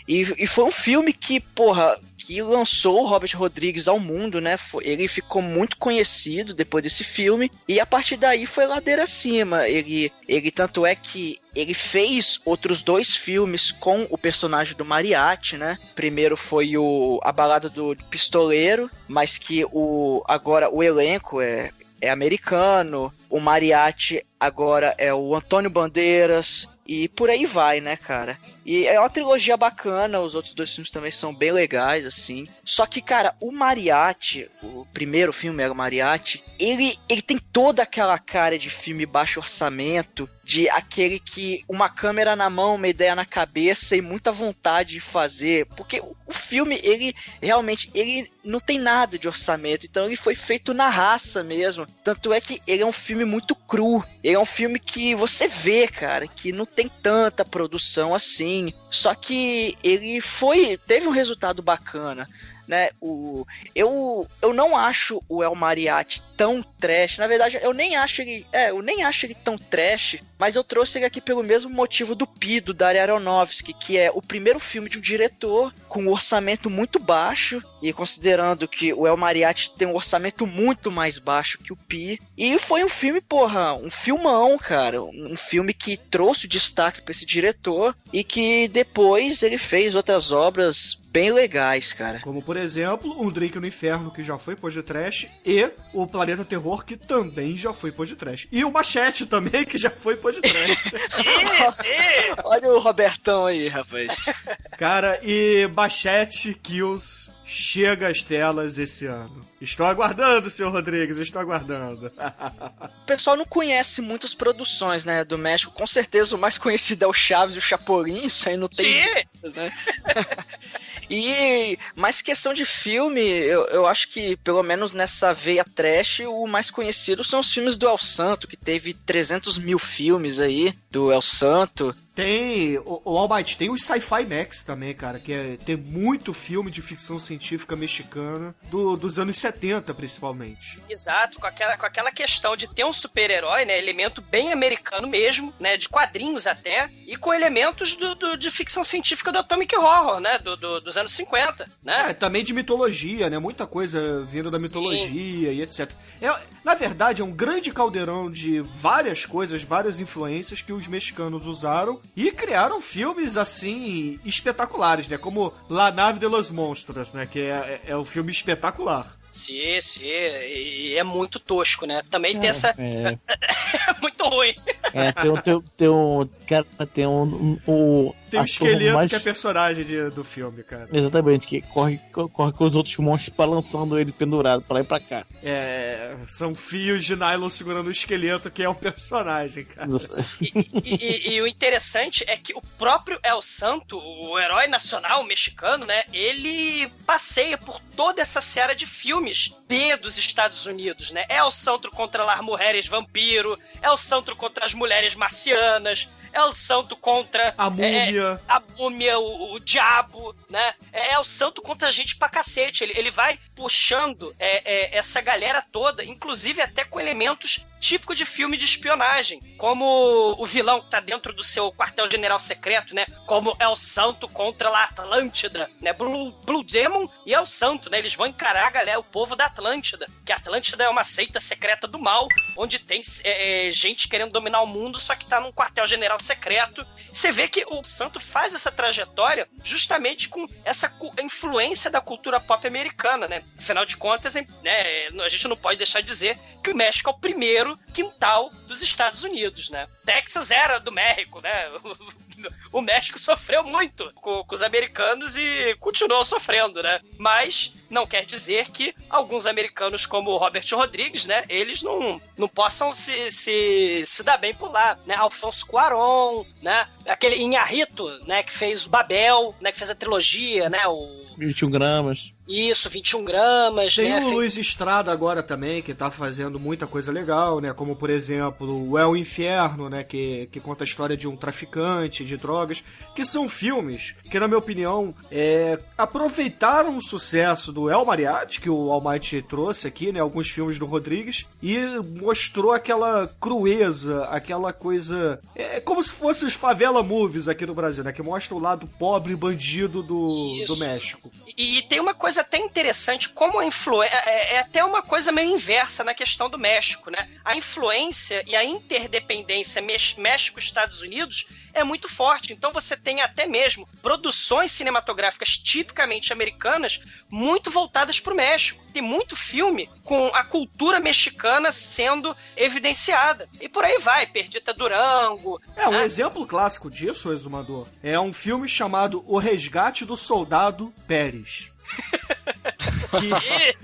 [SPEAKER 6] E, e foi um filme que, porra, que lançou o Robert Rodrigues ao mundo, né? Ele ficou muito conhecido depois desse filme. E a partir daí foi ladeira acima. Ele, ele tanto é que ele fez outros dois filmes com o personagem do Mariachi, né? Primeiro foi o A Balada do Pistoleiro, mas que o agora o elenco é é americano, o Mariachi agora é o Antônio Bandeiras e por aí vai, né, cara? E é uma trilogia bacana, os outros dois filmes também são bem legais, assim. Só que, cara, o Mariachi, o primeiro filme era o Mariachi, ele, ele tem toda aquela cara de filme baixo orçamento, de aquele que uma câmera na mão, uma ideia na cabeça e muita vontade de fazer, porque o, filme, ele realmente, ele não tem nada de orçamento, então ele foi feito na raça mesmo. Tanto é que ele é um filme muito cru, ele é um filme que você vê, cara, que não tem tanta produção assim, só que ele foi, teve um resultado bacana né? O, eu, eu não acho o El Mariachi tão trash. Na verdade, eu nem acho ele. É, eu nem acho ele tão trash, mas eu trouxe ele aqui pelo mesmo motivo do Pido, da Aronofsky, que é o primeiro filme de um diretor com um orçamento muito baixo, e considerando que o El Mariachi tem um orçamento muito mais baixo que o Pi. E foi um filme, porra, um filmão, cara. Um filme que trouxe destaque pra esse diretor e que depois ele fez outras obras bem legais, cara.
[SPEAKER 3] Como, por exemplo, Um Drink no Inferno, que já foi podcast, e o Planeta Terror, que também já foi podcast. E o Machete também, que já foi podcast.
[SPEAKER 4] sim, sim!
[SPEAKER 6] Olha o Robertão aí, rapaz.
[SPEAKER 3] Cara, e Machete Kills chega às telas esse ano. Estou aguardando, senhor Rodrigues, estou aguardando.
[SPEAKER 6] O pessoal não conhece muitas produções, né, do México. Com certeza o mais conhecido é o Chaves e o Chapolin, isso aí não tem
[SPEAKER 4] Sim.
[SPEAKER 6] dúvidas, né? E, mas questão de filme, eu, eu acho que, pelo menos nessa veia trash, o mais conhecido são os filmes do El Santo, que teve 300 mil filmes aí, do El Santo.
[SPEAKER 3] Tem, o, o Almighty, tem os Sci-Fi Max também, cara, que é, tem muito filme de ficção científica mexicana, do- dos anos 70, principalmente.
[SPEAKER 4] Exato, com aquela, com aquela questão de ter um super-herói, né? Elemento bem americano mesmo, né? De quadrinhos até, e com elementos do, do- de ficção científica do Atomic Horror, né? Do, do- dos anos 50, né?
[SPEAKER 3] É, também de mitologia, né? Muita coisa vindo da
[SPEAKER 4] Sim.
[SPEAKER 3] mitologia e etc. É, na verdade, é um grande caldeirão de várias coisas, várias influências que os mexicanos usaram e criaram filmes, assim, espetaculares, né? Como La Nave de los Monstros, né? Que é, é, é um filme espetacular.
[SPEAKER 4] Sim, sim. E é muito tosco, né? Também tem essa.
[SPEAKER 5] É,
[SPEAKER 4] É muito ruim.
[SPEAKER 5] é tem, um- tem, um- tem um. Cara, tem um. um, o
[SPEAKER 3] Tem um esqueleto
[SPEAKER 5] mais-
[SPEAKER 3] que é personagem de- do filme, cara.
[SPEAKER 5] Exatamente, que corre, co- corre com os outros monstros balançando ele pendurado pra lá e pra cá.
[SPEAKER 3] É, são fios de nylon segurando o esqueleto, que é um personagem, cara.
[SPEAKER 4] E, e- e o interessante é que o próprio El Santo, o herói nacional mexicano, né? Ele passeia por toda essa série de filmes B dos Estados Unidos, né? É o Santo contra as mulheres vampiro, é o Santo contra as mulheres marcianas, é o Santo contra
[SPEAKER 3] A múmia.
[SPEAKER 4] é, a múmia, o, o diabo, né? É, é o santo contra a gente pra cacete. Ele, ele vai puxando é, é, essa galera toda, inclusive até com elementos típicos de filme de espionagem, como o vilão que tá dentro do seu quartel-general secreto, né? Como é o santo contra a Atlântida, né? Blue, Blue Demon e é o santo, né? Eles vão encarar a galera, o povo da Atlântida, que a Atlântida é uma seita secreta do mal, onde tem é, é, gente querendo dominar o mundo, só que tá num quartel-general secreto. Você vê que o santo faz essa trajetória justamente com essa influência da cultura pop americana, né? Afinal de contas, né, a gente não pode deixar de dizer que o México é o primeiro quintal dos Estados Unidos, né? Texas era do México, né? O México sofreu muito com, com os americanos e continuou sofrendo, né? Mas não quer dizer que alguns americanos, como o Robert Rodrigues, né? Eles não, não possam se, se, se dar bem por lá, né? Alfonso Cuarón, né? Aquele Inharrito, né? Que fez o Babel, né? Que fez a trilogia, né? O...
[SPEAKER 5] 21 gramas.
[SPEAKER 4] Isso, 21 gramas,
[SPEAKER 3] Tem
[SPEAKER 4] né?
[SPEAKER 3] o Luiz Estrada agora também, que tá fazendo muita coisa legal, né? Como, por exemplo, o El Inferno, né? Que, que conta a história de um traficante de drogas. Que são filmes que, na minha opinião, é, aproveitaram o sucesso do El Mariachi, que o Almighty trouxe aqui, né? Alguns filmes do Rodrigues. E mostrou aquela crueza, aquela coisa... É como se fossem os favela movies aqui no Brasil, né? Que mostra o lado pobre e bandido do, do. México.
[SPEAKER 4] E, e tem uma coisa até interessante, como a influência. É, é até uma coisa meio inversa na questão do México, né? A influência e a interdependência México-Estados Unidos é muito forte. Então você tem até mesmo produções cinematográficas tipicamente americanas muito voltadas para o México. Tem muito filme com a cultura mexicana sendo evidenciada. E por aí vai, Perdita Durango.
[SPEAKER 3] É, um
[SPEAKER 4] né?
[SPEAKER 3] exemplo clássico disso, Exumador, é um filme chamado O Resgate do Soldado Pérez. que...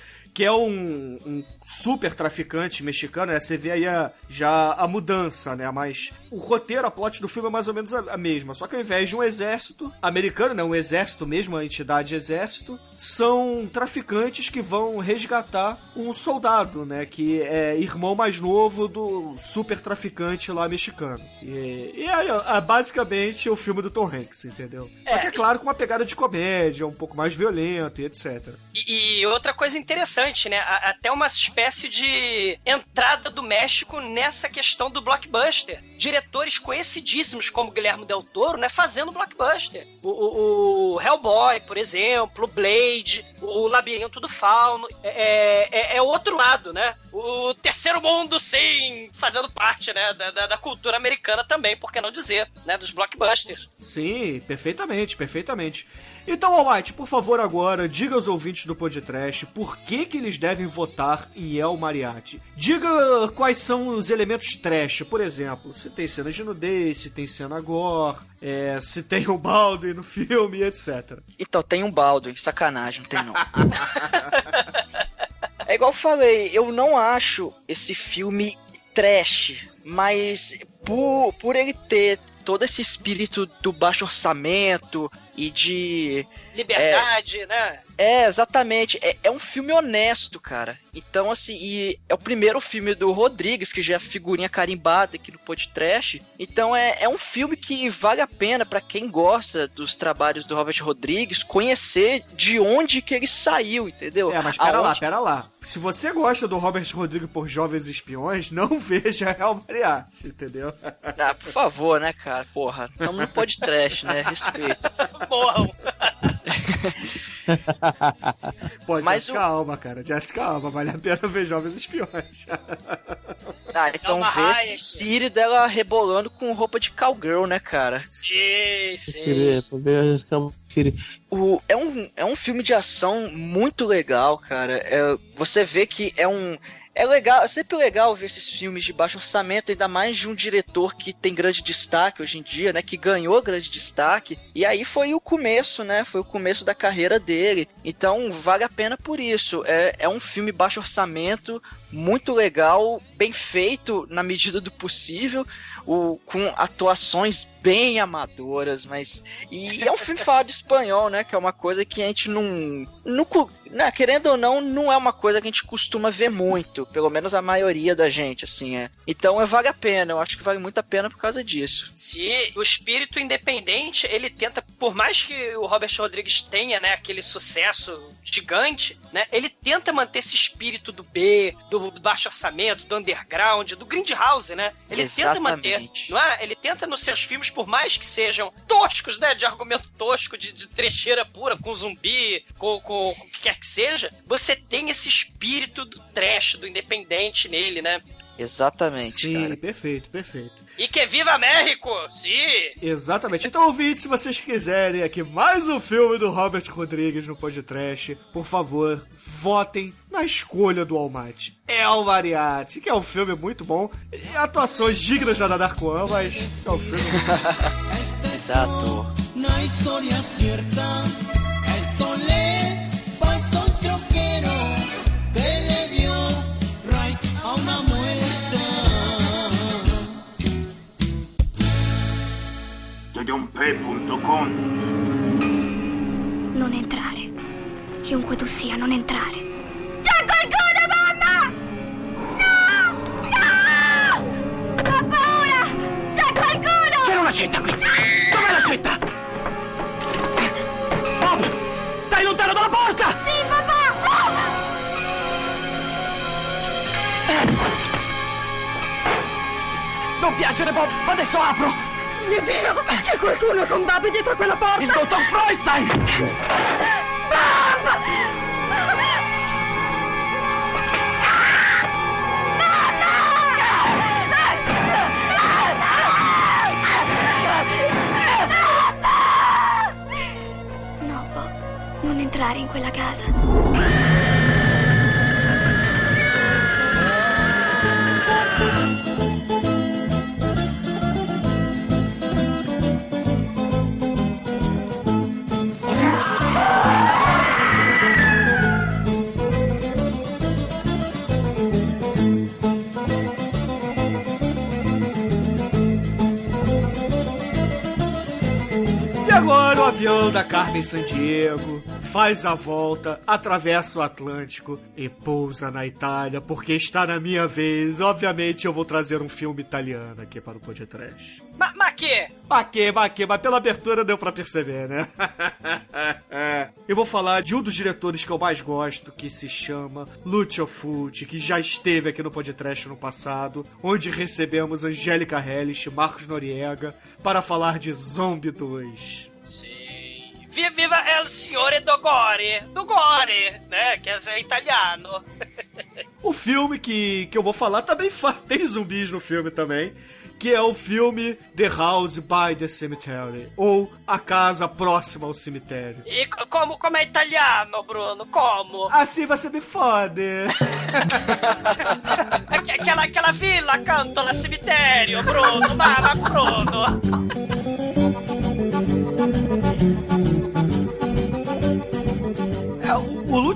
[SPEAKER 3] que é um, um super traficante mexicano, né? Você vê aí a- já a mudança, né? Mas o roteiro, a plot do filme é mais ou menos a, a mesma. Só que ao invés de um exército americano, né? Um exército mesmo, a entidade exército, são traficantes que vão resgatar um soldado, né? Que é irmão mais novo do super traficante lá mexicano. E, e aí, ó, é basicamente o filme do Tom Hanks, entendeu? Só que é claro com uma pegada de comédia, um pouco mais violento e etc.
[SPEAKER 4] E, e outra coisa interessante, né? Até uma espécie de entrada do México nessa questão do blockbuster. Diretores conhecidíssimos como Guilherme Del Toro, né? Fazendo blockbuster. O, o- o Hellboy, por exemplo, o Blade, o Labirinto do Fauno. É, é- é outro lado, né? O terceiro mundo, sim, fazendo parte, né? Da, da- da cultura americana também, por que não dizer, né? Dos blockbusters.
[SPEAKER 3] Sim, perfeitamente, perfeitamente. Então, Almighty, por favor, agora, diga aos ouvintes do podcast por que, que eles devem votar em El Mariachi. Diga quais são os elementos trash, por exemplo, se tem cenas de nudez, se tem cena gore, é, se tem o balde no filme, etc.
[SPEAKER 6] Então, tem um baldo, sacanagem, não tem não. é igual eu falei, eu não acho esse filme trash, mas por, por ele ter todo esse espírito do baixo orçamento e de.
[SPEAKER 4] Liberdade, né?
[SPEAKER 6] É, exatamente. É, é um filme honesto, cara. Então, assim, e é o primeiro filme do Rodrigues, que já é figurinha carimbada aqui no podcast. Então, é, é um filme que vale a pena pra quem gosta dos trabalhos do Robert Rodrigues conhecer de onde que ele saiu, entendeu?
[SPEAKER 3] É, mas pera lá,
[SPEAKER 6] Aonde-
[SPEAKER 3] pera lá. Se você gosta do Robert Rodrigues por Jovens Espiões, não veja El Mariachi, entendeu?
[SPEAKER 6] Ah, por favor, né, cara? Porra, estamos no podcast, né? Respeito.
[SPEAKER 4] Morram.
[SPEAKER 3] Pô,
[SPEAKER 6] Mas
[SPEAKER 3] Jessica Alba, cara. Jessica Alba, vale a pena ver Jovens Espiões.
[SPEAKER 6] Ah, então vê
[SPEAKER 4] Hayek.
[SPEAKER 6] esse Siri dela rebolando com roupa de cowgirl, né, cara?
[SPEAKER 4] Sim, sim.
[SPEAKER 5] Siri.
[SPEAKER 6] O, é, um, é um filme de ação muito legal, cara. É, você vê que é um. É legal, é sempre legal ver esses filmes de baixo orçamento, ainda mais de um diretor que tem grande destaque hoje em dia, né? Que ganhou grande destaque. E aí foi o começo, né? Foi o começo da carreira dele. Então vale a pena por isso. É, é um filme baixo orçamento, muito legal, bem feito na medida do possível. O, com atuações bem amadoras, mas. E é um filme falado espanhol, né? Que é uma coisa que a gente não. não né, querendo ou não, não é uma coisa que a gente costuma ver muito. Pelo menos a maioria da gente, assim, é. Então é, vale a pena, eu acho que vale muito a pena por causa disso.
[SPEAKER 4] Se o espírito independente, ele tenta, por mais que o Robert Rodrigues tenha, né, aquele sucesso gigante, né, ele tenta manter esse espírito do B, do baixo orçamento, do underground, do grindhouse, né? Ele tenta manter,
[SPEAKER 6] Exatamente.
[SPEAKER 4] não é? Ele tenta nos seus filmes, por mais que sejam toscos, né, de argumento tosco, de, de trecheira pura, com zumbi, com, com, com o que quer que seja, você tem esse espírito do trash, do independente nele, né?
[SPEAKER 6] Exatamente,
[SPEAKER 3] Sim,
[SPEAKER 6] cara.
[SPEAKER 3] perfeito, perfeito.
[SPEAKER 4] E que viva México! Sim!
[SPEAKER 3] Exatamente. Então, ouvinte, se vocês quiserem aqui mais um filme do Robert Rodrigues no podcast, por favor, votem na escolha do Almighty. É o Mariachi, que é um filme muito bom. E atuações dignas da Darkwan, mas é um filme
[SPEAKER 6] Exato.
[SPEAKER 11] Una historia cierta. Esto le pasó a un troquero que le dio right a una muerta.
[SPEAKER 12] Tedonpe.com
[SPEAKER 16] Non entrare. Chiunque tu sia, non entrare. C'è qualcuno, mamma! No! No! Ho paura! C'è qualcuno!
[SPEAKER 1] C'è una cetta qui! Dov'è la cetta? Bob! Stai lontano dalla porta!
[SPEAKER 16] Sì, papà!
[SPEAKER 1] Non piangere, Bob! Adesso apro!
[SPEAKER 16] Mio Dio! C'è qualcuno con Babi dietro quella porta!
[SPEAKER 1] Il dottor Freustein!
[SPEAKER 16] Entrare in quella casa.
[SPEAKER 3] E agora o avião da Carmen Sandiego faz a volta, atravessa o Atlântico e pousa na Itália, porque está na minha vez. Obviamente eu vou trazer um filme italiano aqui para o podcast.
[SPEAKER 4] Ma, ma que?
[SPEAKER 3] Maquê, maquê, mas pela abertura deu pra perceber, né? eu vou falar de um dos diretores que eu mais gosto, que se chama Lucio Fulci, que já esteve aqui no podcast no passado, onde recebemos Angélica Hellish, Marcos Noriega, para falar de Zombie 2.
[SPEAKER 4] Sim. Vi- Viva El Signore do Gore! Do Gore, né? Que é italiano.
[SPEAKER 3] O filme que, que eu vou falar também fa- tem zumbis no filme também. Que é o filme The House by the Cemetery. Ou A Casa Próxima ao Cemitério.
[SPEAKER 4] E co- como, como é italiano, Bruno? Como?
[SPEAKER 3] Assim você me fode.
[SPEAKER 4] Aqu- Aquela, aquela villa accanto al cemitério, Bruno. Ma, ma Bruno.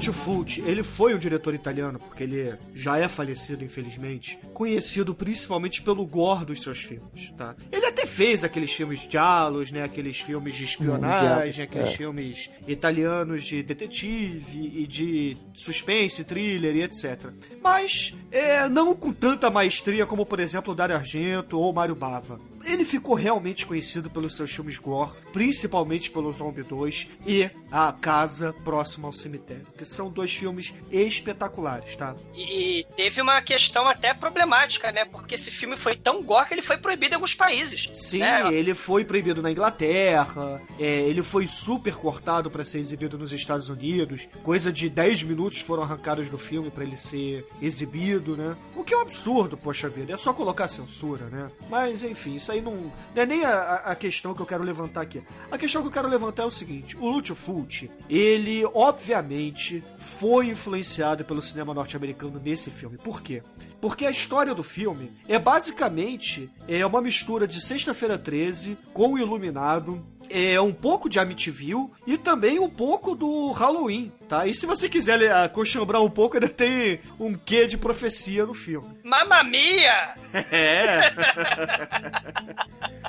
[SPEAKER 3] O, o Lucio Fulci, ele foi um diretor italiano, porque ele já é falecido, infelizmente, conhecido principalmente pelo gore dos seus filmes, tá? Ele até fez aqueles filmes giallos, né? Aqueles filmes de espionagem,
[SPEAKER 5] giallos,
[SPEAKER 3] aqueles
[SPEAKER 5] é.
[SPEAKER 3] filmes italianos de detetive e de suspense, thriller e etc. Mas, é, não com tanta maestria como, por exemplo, o Dario Argento ou Mário Bava. Ele ficou realmente conhecido pelos seus filmes gore, principalmente pelo Zombie 2 e A Casa Próxima ao Cemitério, que são dois filmes espetaculares, tá?
[SPEAKER 4] E teve uma questão até problemática, né? Porque esse filme foi tão gore que ele foi proibido em alguns países.
[SPEAKER 3] Sim,
[SPEAKER 4] né?
[SPEAKER 3] ele foi proibido na Inglaterra, é, ele foi super cortado pra ser exibido nos Estados Unidos. Coisa de 10 minutos foram arrancados do filme pra ele ser exibido, né? O que é um absurdo, poxa vida. É só colocar censura, né? Mas enfim, isso aí não, não é nem a, a questão que eu quero levantar aqui. A questão que eu quero levantar é o seguinte: o Lúcio Fulci, ele obviamente foi influenciado pelo cinema norte-americano nesse filme. Por quê? Porque a história do filme é basicamente é uma mistura de Sexta-feira 13 com o Iluminado, é um pouco de Amityville e também um pouco do Halloween, tá? E se você quiser eh, acochambrar um pouco, ainda tem um quê de profecia no filme.
[SPEAKER 4] Mamma mia!
[SPEAKER 3] É.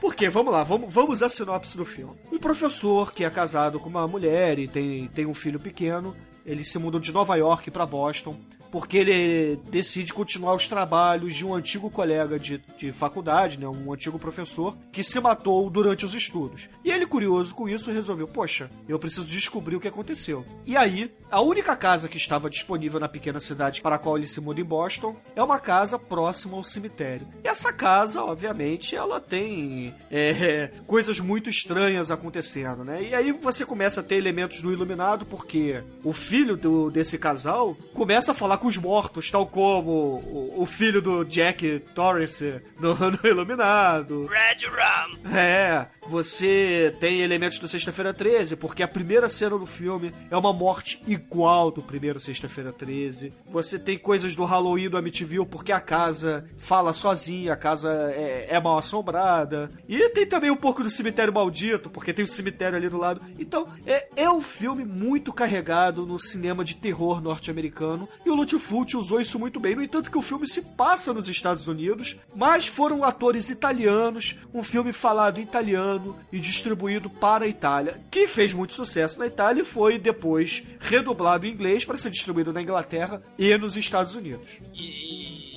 [SPEAKER 3] Porque, vamos lá, vamos, vamos à sinopse do filme. Um professor que é casado com uma mulher e tem, tem um filho pequeno, eles se mudam de Nova York para Boston porque ele decide continuar os trabalhos de um antigo colega de, de faculdade, né, um antigo professor, que se matou durante os estudos. E ele, curioso com isso, resolveu: poxa, eu preciso descobrir o que aconteceu. E aí, a única casa que estava disponível na pequena cidade para a qual ele se muda em Boston é uma casa próxima ao cemitério. E essa casa, obviamente, ela tem é, coisas muito estranhas acontecendo, né? E aí você começa a ter elementos do Iluminado, porque o filho do, desse casal começa a falar com os mortos, tal como o, o filho do Jack Torrance no, no Iluminado.
[SPEAKER 4] Red Rum.
[SPEAKER 3] É, você tem elementos do Sexta-feira 13, porque a primeira cena do filme é uma morte igual do primeiro Sexta-feira 13. Você tem coisas do Halloween do Amityville, porque a casa fala sozinha, a casa é, é mal assombrada. E tem também um pouco do Cemitério Maldito, porque tem o cemitério ali do lado. Então, é, é um filme muito carregado no cinema de terror norte-americano. E o Fulci usou isso muito bem. No entanto, que o filme se passa nos Estados Unidos, mas foram atores italianos, um filme falado em italiano e distribuído para a Itália, que fez muito sucesso na Itália e foi depois redublado em inglês para ser distribuído na Inglaterra e nos Estados Unidos.
[SPEAKER 4] E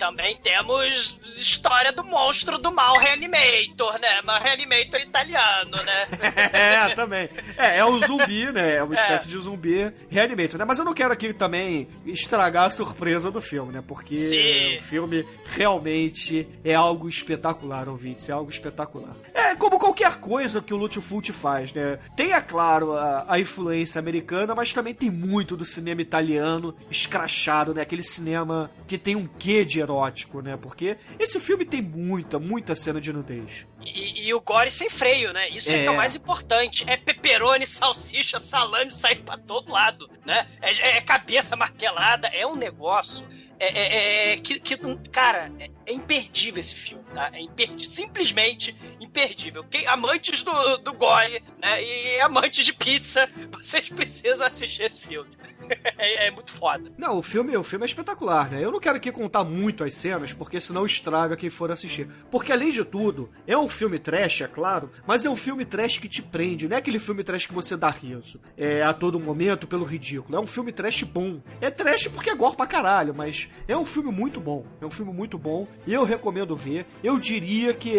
[SPEAKER 4] também temos história do monstro do mal Reanimator, né? Mas Reanimator italiano, né?
[SPEAKER 3] é, também. É, é um zumbi, né? É uma espécie de zumbi Reanimator, né? Mas eu não quero aqui também estragar a surpresa do filme, né? Porque
[SPEAKER 4] Sim.
[SPEAKER 3] o filme realmente é algo espetacular, ouvintes. É algo espetacular. É como qualquer coisa que o Lúcio Fulci faz, né? Tem, é claro, a, a influência americana, mas também tem muito do cinema italiano escrachado, né? Aquele cinema que tem um quê de erótico, né? Porque esse filme tem muita, muita cena de nudez.
[SPEAKER 4] E, e o gore sem freio, né? Isso é. que é o
[SPEAKER 3] É.
[SPEAKER 4] mais importante. É pepperoni, salsicha, salame saindo pra todo lado, né? É, é cabeça martelada, é um negócio. É, é- é que, que- cara, é, é imperdível esse filme, tá? É imperdível, simplesmente imperdível. Quem, amantes do, do gore, né? E amantes de pizza, vocês precisam assistir esse filme. É, é muito foda.
[SPEAKER 3] Não, o filme, o filme é espetacular, né? Eu não quero aqui contar muito as cenas, porque senão estraga quem for assistir. Porque além de tudo, é um filme trash, é claro, mas é um filme trash que te prende, não é aquele filme trash que você dá riso é, a todo momento pelo ridículo. É um filme trash bom. É trash porque é gore pra caralho, mas é um filme muito bom. É um filme muito bom. Eu recomendo ver. Eu diria que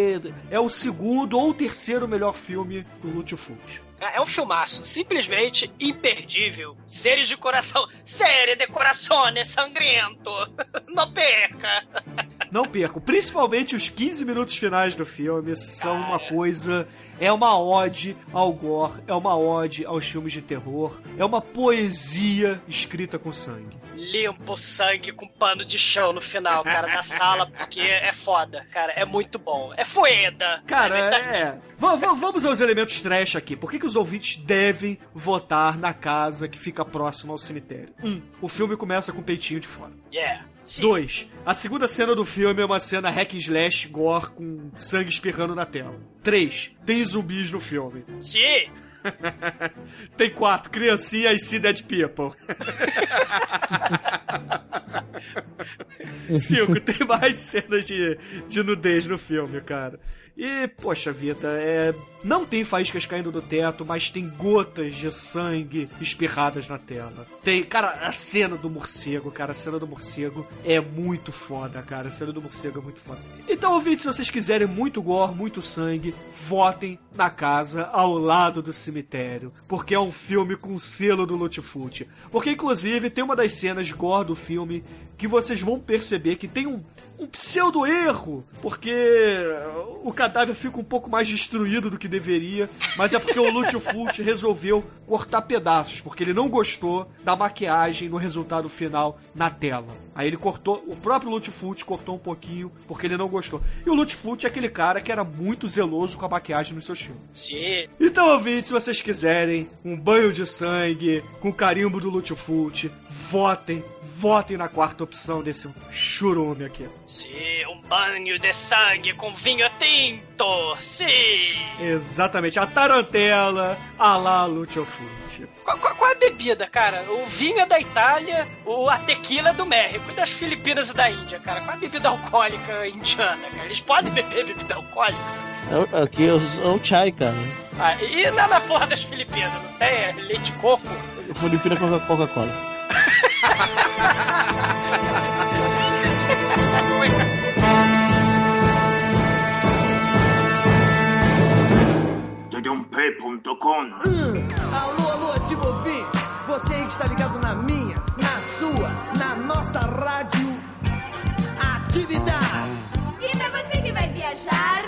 [SPEAKER 3] é o segundo ou terceiro melhor filme do Fulci.
[SPEAKER 4] É um filmaço, simplesmente imperdível. Seres de coração, seres de corações sangrento. Não perca.
[SPEAKER 3] Não perco. Principalmente os 15 minutos finais do filme são uma coisa. É uma ode ao gore, é uma ode aos filmes de terror, é uma poesia escrita com sangue.
[SPEAKER 4] Limpa o sangue com pano de chão no final, cara, da sala, porque é foda, cara. É muito bom. É foeda.
[SPEAKER 3] Cara, é. Va- va- vamos aos elementos trash aqui. Por que, que os ouvintes devem votar na casa que fica próxima ao cemitério? Um, o filme começa com o peitinho de fora.
[SPEAKER 4] Yeah. Sim.
[SPEAKER 3] Dois, a segunda cena do filme é uma cena hack and slash gore com sangue espirrando na tela. Três, tem zumbis no filme.
[SPEAKER 4] Sim.
[SPEAKER 3] Tem quatro, criancinha e see dead people. Cinco, tem mais cenas de, de nudez no filme, cara. E, poxa vida, é. Não tem faíscas caindo do teto, mas tem gotas de sangue espirradas na tela. Tem, cara, a cena do morcego, cara, a cena do morcego é muito foda, cara. A cena do morcego é muito foda. Então, ouvinte, se vocês quiserem muito gore, muito sangue, votem na casa ao lado do cemitério, porque é um filme com selo do Lutfut. Porque, inclusive, tem uma das cenas gore do filme que vocês vão perceber que tem um um pseudo erro, porque o cadáver fica um pouco mais destruído do que deveria, mas é porque o Lúcio Fulci resolveu cortar pedaços, porque ele não gostou da maquiagem no resultado final na tela. Aí ele cortou, o próprio Lúcio Fulci cortou um pouquinho, porque ele não gostou. E o Lúcio Fulci é aquele cara que era muito zeloso com a maquiagem nos seus filmes.
[SPEAKER 4] Sim.
[SPEAKER 3] Então, ouvintes, se vocês quiserem um banho de sangue com carimbo do Lúcio Fulci, votem votem na quarta opção desse churume aqui.
[SPEAKER 4] Sim, um banho de sangue com vinho tinto. Sim.
[SPEAKER 3] Exatamente, a tarantela a lá Lucio Fulci.
[SPEAKER 4] Qual, qual, qual, é a bebida, cara? O vinho é da Itália, o, a tequila é do México e das Filipinas e da Índia, cara. Qual é a bebida alcoólica indiana, cara? Eles podem beber bebida alcoólica?
[SPEAKER 5] É, aqui é o, é o chai, cara.
[SPEAKER 4] Ah, e na, na porra das Filipinas, não tem é, leite coco?
[SPEAKER 5] Filipina com Coca-Cola.
[SPEAKER 12] Td1p.com
[SPEAKER 14] Hum, alô, alô, ativo ouvinte. Você aí que está ligado na minha, na sua, na nossa rádio Atividade.
[SPEAKER 16] E pra você que vai viajar,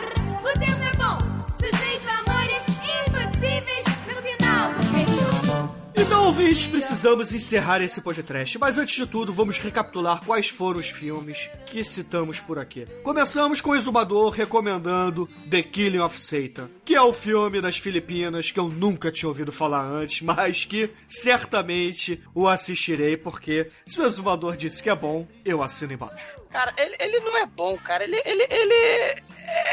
[SPEAKER 3] Ouvintes, precisamos encerrar esse podcast, mas antes de tudo, vamos recapitular quais foram os filmes que citamos por aqui. Começamos com o Exumador recomendando The Killing of Satan, que é o filme das Filipinas que eu nunca tinha ouvido falar antes, mas que certamente o assistirei, porque se o Exumador disse que é bom, eu assino embaixo.
[SPEAKER 4] Cara, ele, ele não é bom, cara. Ele, ele, ele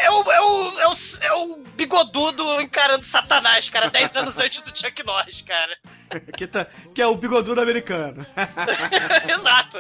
[SPEAKER 4] é, o, é, o, é, o, é o bigodudo encarando Satanás, cara, 10 anos antes do Chuck Norris, cara.
[SPEAKER 3] que, tá, que é o bigodudo americano.
[SPEAKER 4] Exato.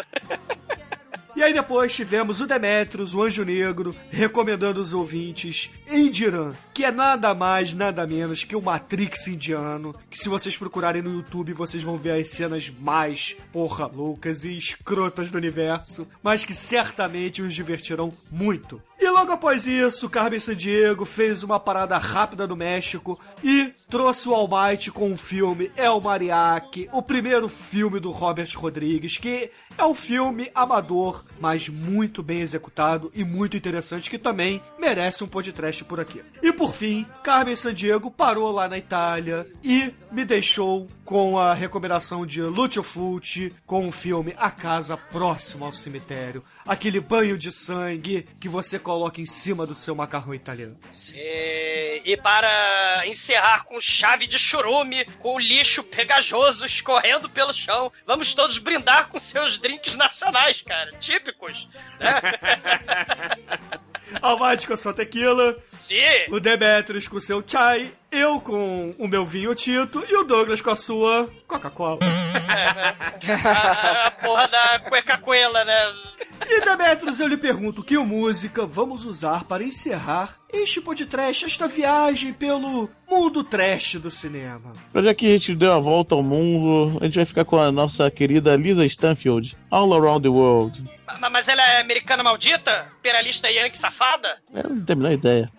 [SPEAKER 3] E aí depois tivemos o Demetrius, o Anjo Negro, recomendando os ouvintes Indiran, que é nada mais, nada menos que o Matrix indiano, que se vocês procurarem no YouTube, vocês vão ver as cenas mais porra loucas e escrotas do universo, mas que certamente os divertirão muito. E logo após isso, Carmen Sandiego fez uma parada rápida no México e trouxe o Almighty com o filme El Mariachi, o primeiro filme do Robert Rodrigues, que é um filme amador, mas muito bem executado e muito interessante, que também merece um podcast por aqui. E por fim, Carmen Sandiego parou lá na Itália e me deixou com a recomendação de Lucio Fulci com o filme A Casa Próxima ao Cemitério. Aquele banho de sangue que você coloca em cima do seu macarrão italiano.
[SPEAKER 4] Sim. E para encerrar com chave de churume, com o lixo pegajoso escorrendo pelo chão, vamos todos brindar com seus drinks nacionais, cara. Típicos. Né?
[SPEAKER 3] Com sua tequila.
[SPEAKER 4] Sim.
[SPEAKER 3] O Demetrius com seu chai. Eu com o meu vinho Tito. E o Douglas com a sua Coca-Cola.
[SPEAKER 4] a, a porra da cueca-coela, né?
[SPEAKER 3] E Demetrius, eu lhe pergunto, que música vamos usar para encerrar este podcast, esta viagem pelo mundo trash do cinema?
[SPEAKER 5] Já que a gente deu a volta ao mundo, a gente vai ficar com a nossa querida Lisa Stanfield, All Around the World.
[SPEAKER 4] Mas, mas ela é americana maldita? Imperialista yankee safada?
[SPEAKER 5] Eu não tenho a menor ideia.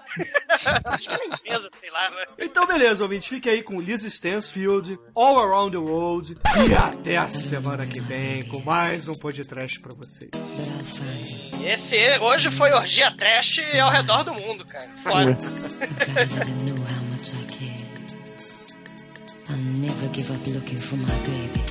[SPEAKER 4] Acho que é inglesa, sei lá, né?
[SPEAKER 3] Então, beleza, ouvinte, fique aí com Lisa Stansfield, All Around the World. E até a semana que vem com mais um podcast pra vocês.
[SPEAKER 4] Esse hoje foi orgia trash ao redor do mundo, cara. Foda.
[SPEAKER 17] I'll never give up looking for my baby.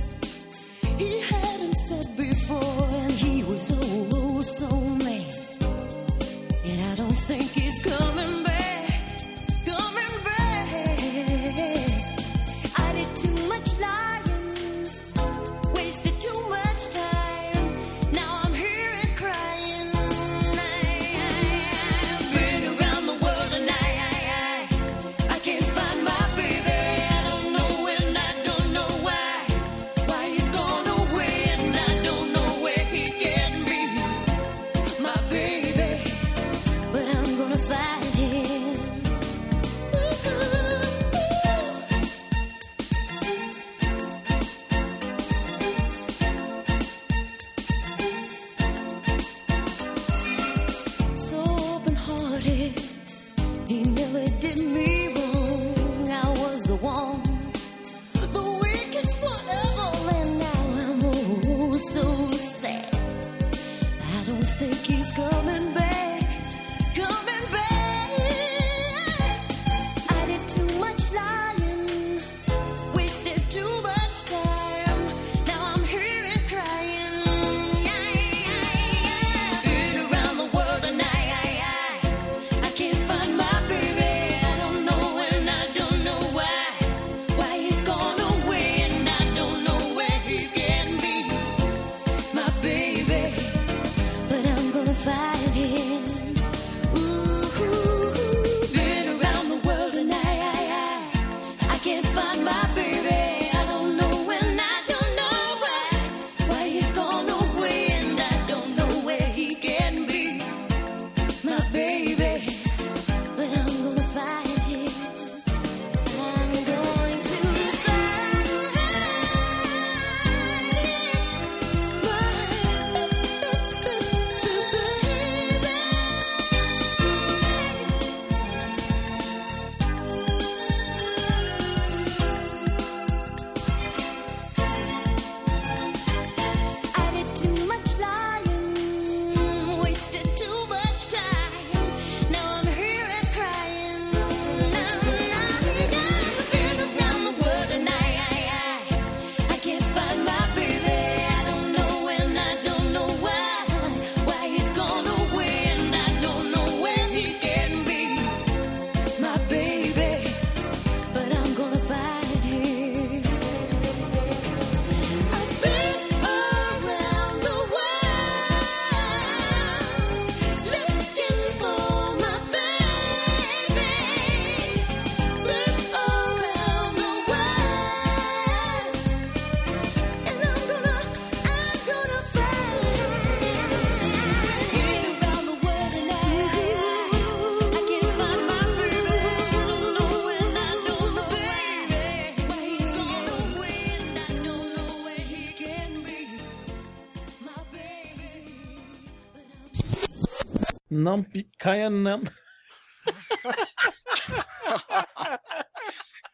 [SPEAKER 5] não picanha não.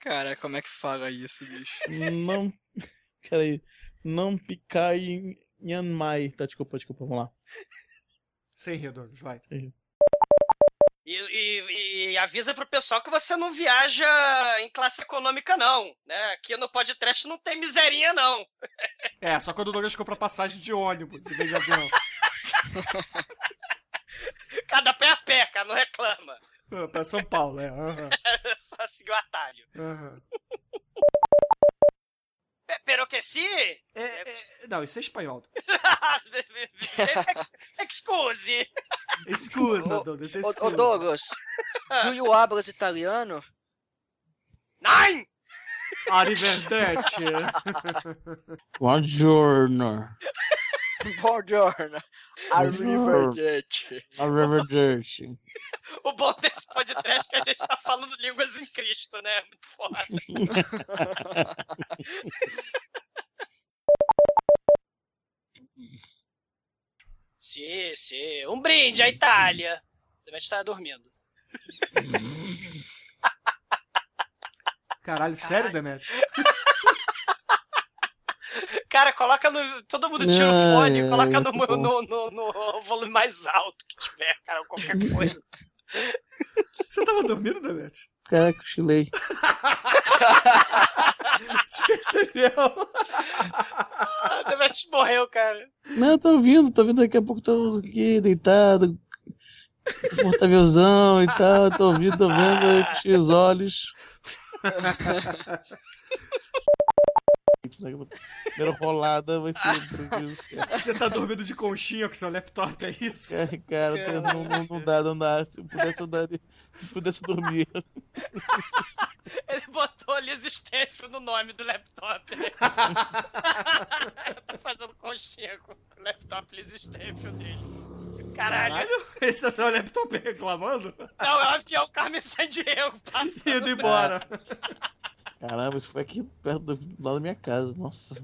[SPEAKER 6] Cara, como é que fala isso, bicho?
[SPEAKER 5] Não. Peraí. Não picanha mais. Tá, desculpa, desculpa, vamos lá.
[SPEAKER 3] Sem rir, Douglas, vai. Sem rir.
[SPEAKER 4] E, e, e, avisa pro pessoal que você não viaja em classe econômica, não. Né? Aqui no podcast não tem miserinha, não.
[SPEAKER 3] É, só quando o Douglas compra passagem de ônibus em vez de avião.
[SPEAKER 4] Cada pé a peca, não reclama.
[SPEAKER 3] Ah, pra São Paulo, é. Uhum.
[SPEAKER 4] Só seguir o atalho.
[SPEAKER 3] Uhum.
[SPEAKER 4] Peroqueci? É, é, é,
[SPEAKER 3] não, isso é espanhol.
[SPEAKER 4] Excuse.
[SPEAKER 6] Excusa,
[SPEAKER 3] Douglas.
[SPEAKER 6] É Douglas, tu e o Abras italiano?
[SPEAKER 4] Nein!
[SPEAKER 3] Arrivederci.
[SPEAKER 5] Buongiorno.
[SPEAKER 6] Buongiorno. A
[SPEAKER 5] Riverdance. A Riverdance.
[SPEAKER 4] O bom desse podcast é que a gente tá falando línguas em Cristo, né? É muito foda. sim, sim. Um brinde à Itália. Você vai estar dormindo.
[SPEAKER 3] Caralho, Caralho. sério, Demet?
[SPEAKER 4] Cara, coloca no. Todo mundo tira o fone,
[SPEAKER 3] é
[SPEAKER 4] coloca no, no, no, no volume mais alto que tiver, cara, qualquer coisa.
[SPEAKER 3] Você tava dormindo, Delete?
[SPEAKER 5] Cara, cochilei.
[SPEAKER 3] Despercebeu.
[SPEAKER 4] Ah, morreu, cara.
[SPEAKER 5] Não, eu tô ouvindo, tô ouvindo daqui a pouco, tô aqui deitado, confortávelzão e tal, tô ouvindo, tô vendo, aí fechei os olhos. Primeira rolada vai ser.
[SPEAKER 3] Você tá dormindo de conchinha com seu laptop, é isso?
[SPEAKER 5] Cara, cara, não, não, não dá, não dá. Se eu pudesse, eu daria- se pudesse dormir.
[SPEAKER 4] Ele botou Liz Stefan no nome do laptop. né? Eu tô fazendo conchinha com o laptop Liz Stefan dele. Caralho.
[SPEAKER 3] Esse é o seu laptop reclamando?
[SPEAKER 4] Não, é o afiar o Carmen San Diego passando.
[SPEAKER 3] Indo embora.
[SPEAKER 5] Caramba, isso foi aqui perto do, lado da minha casa. Nossa.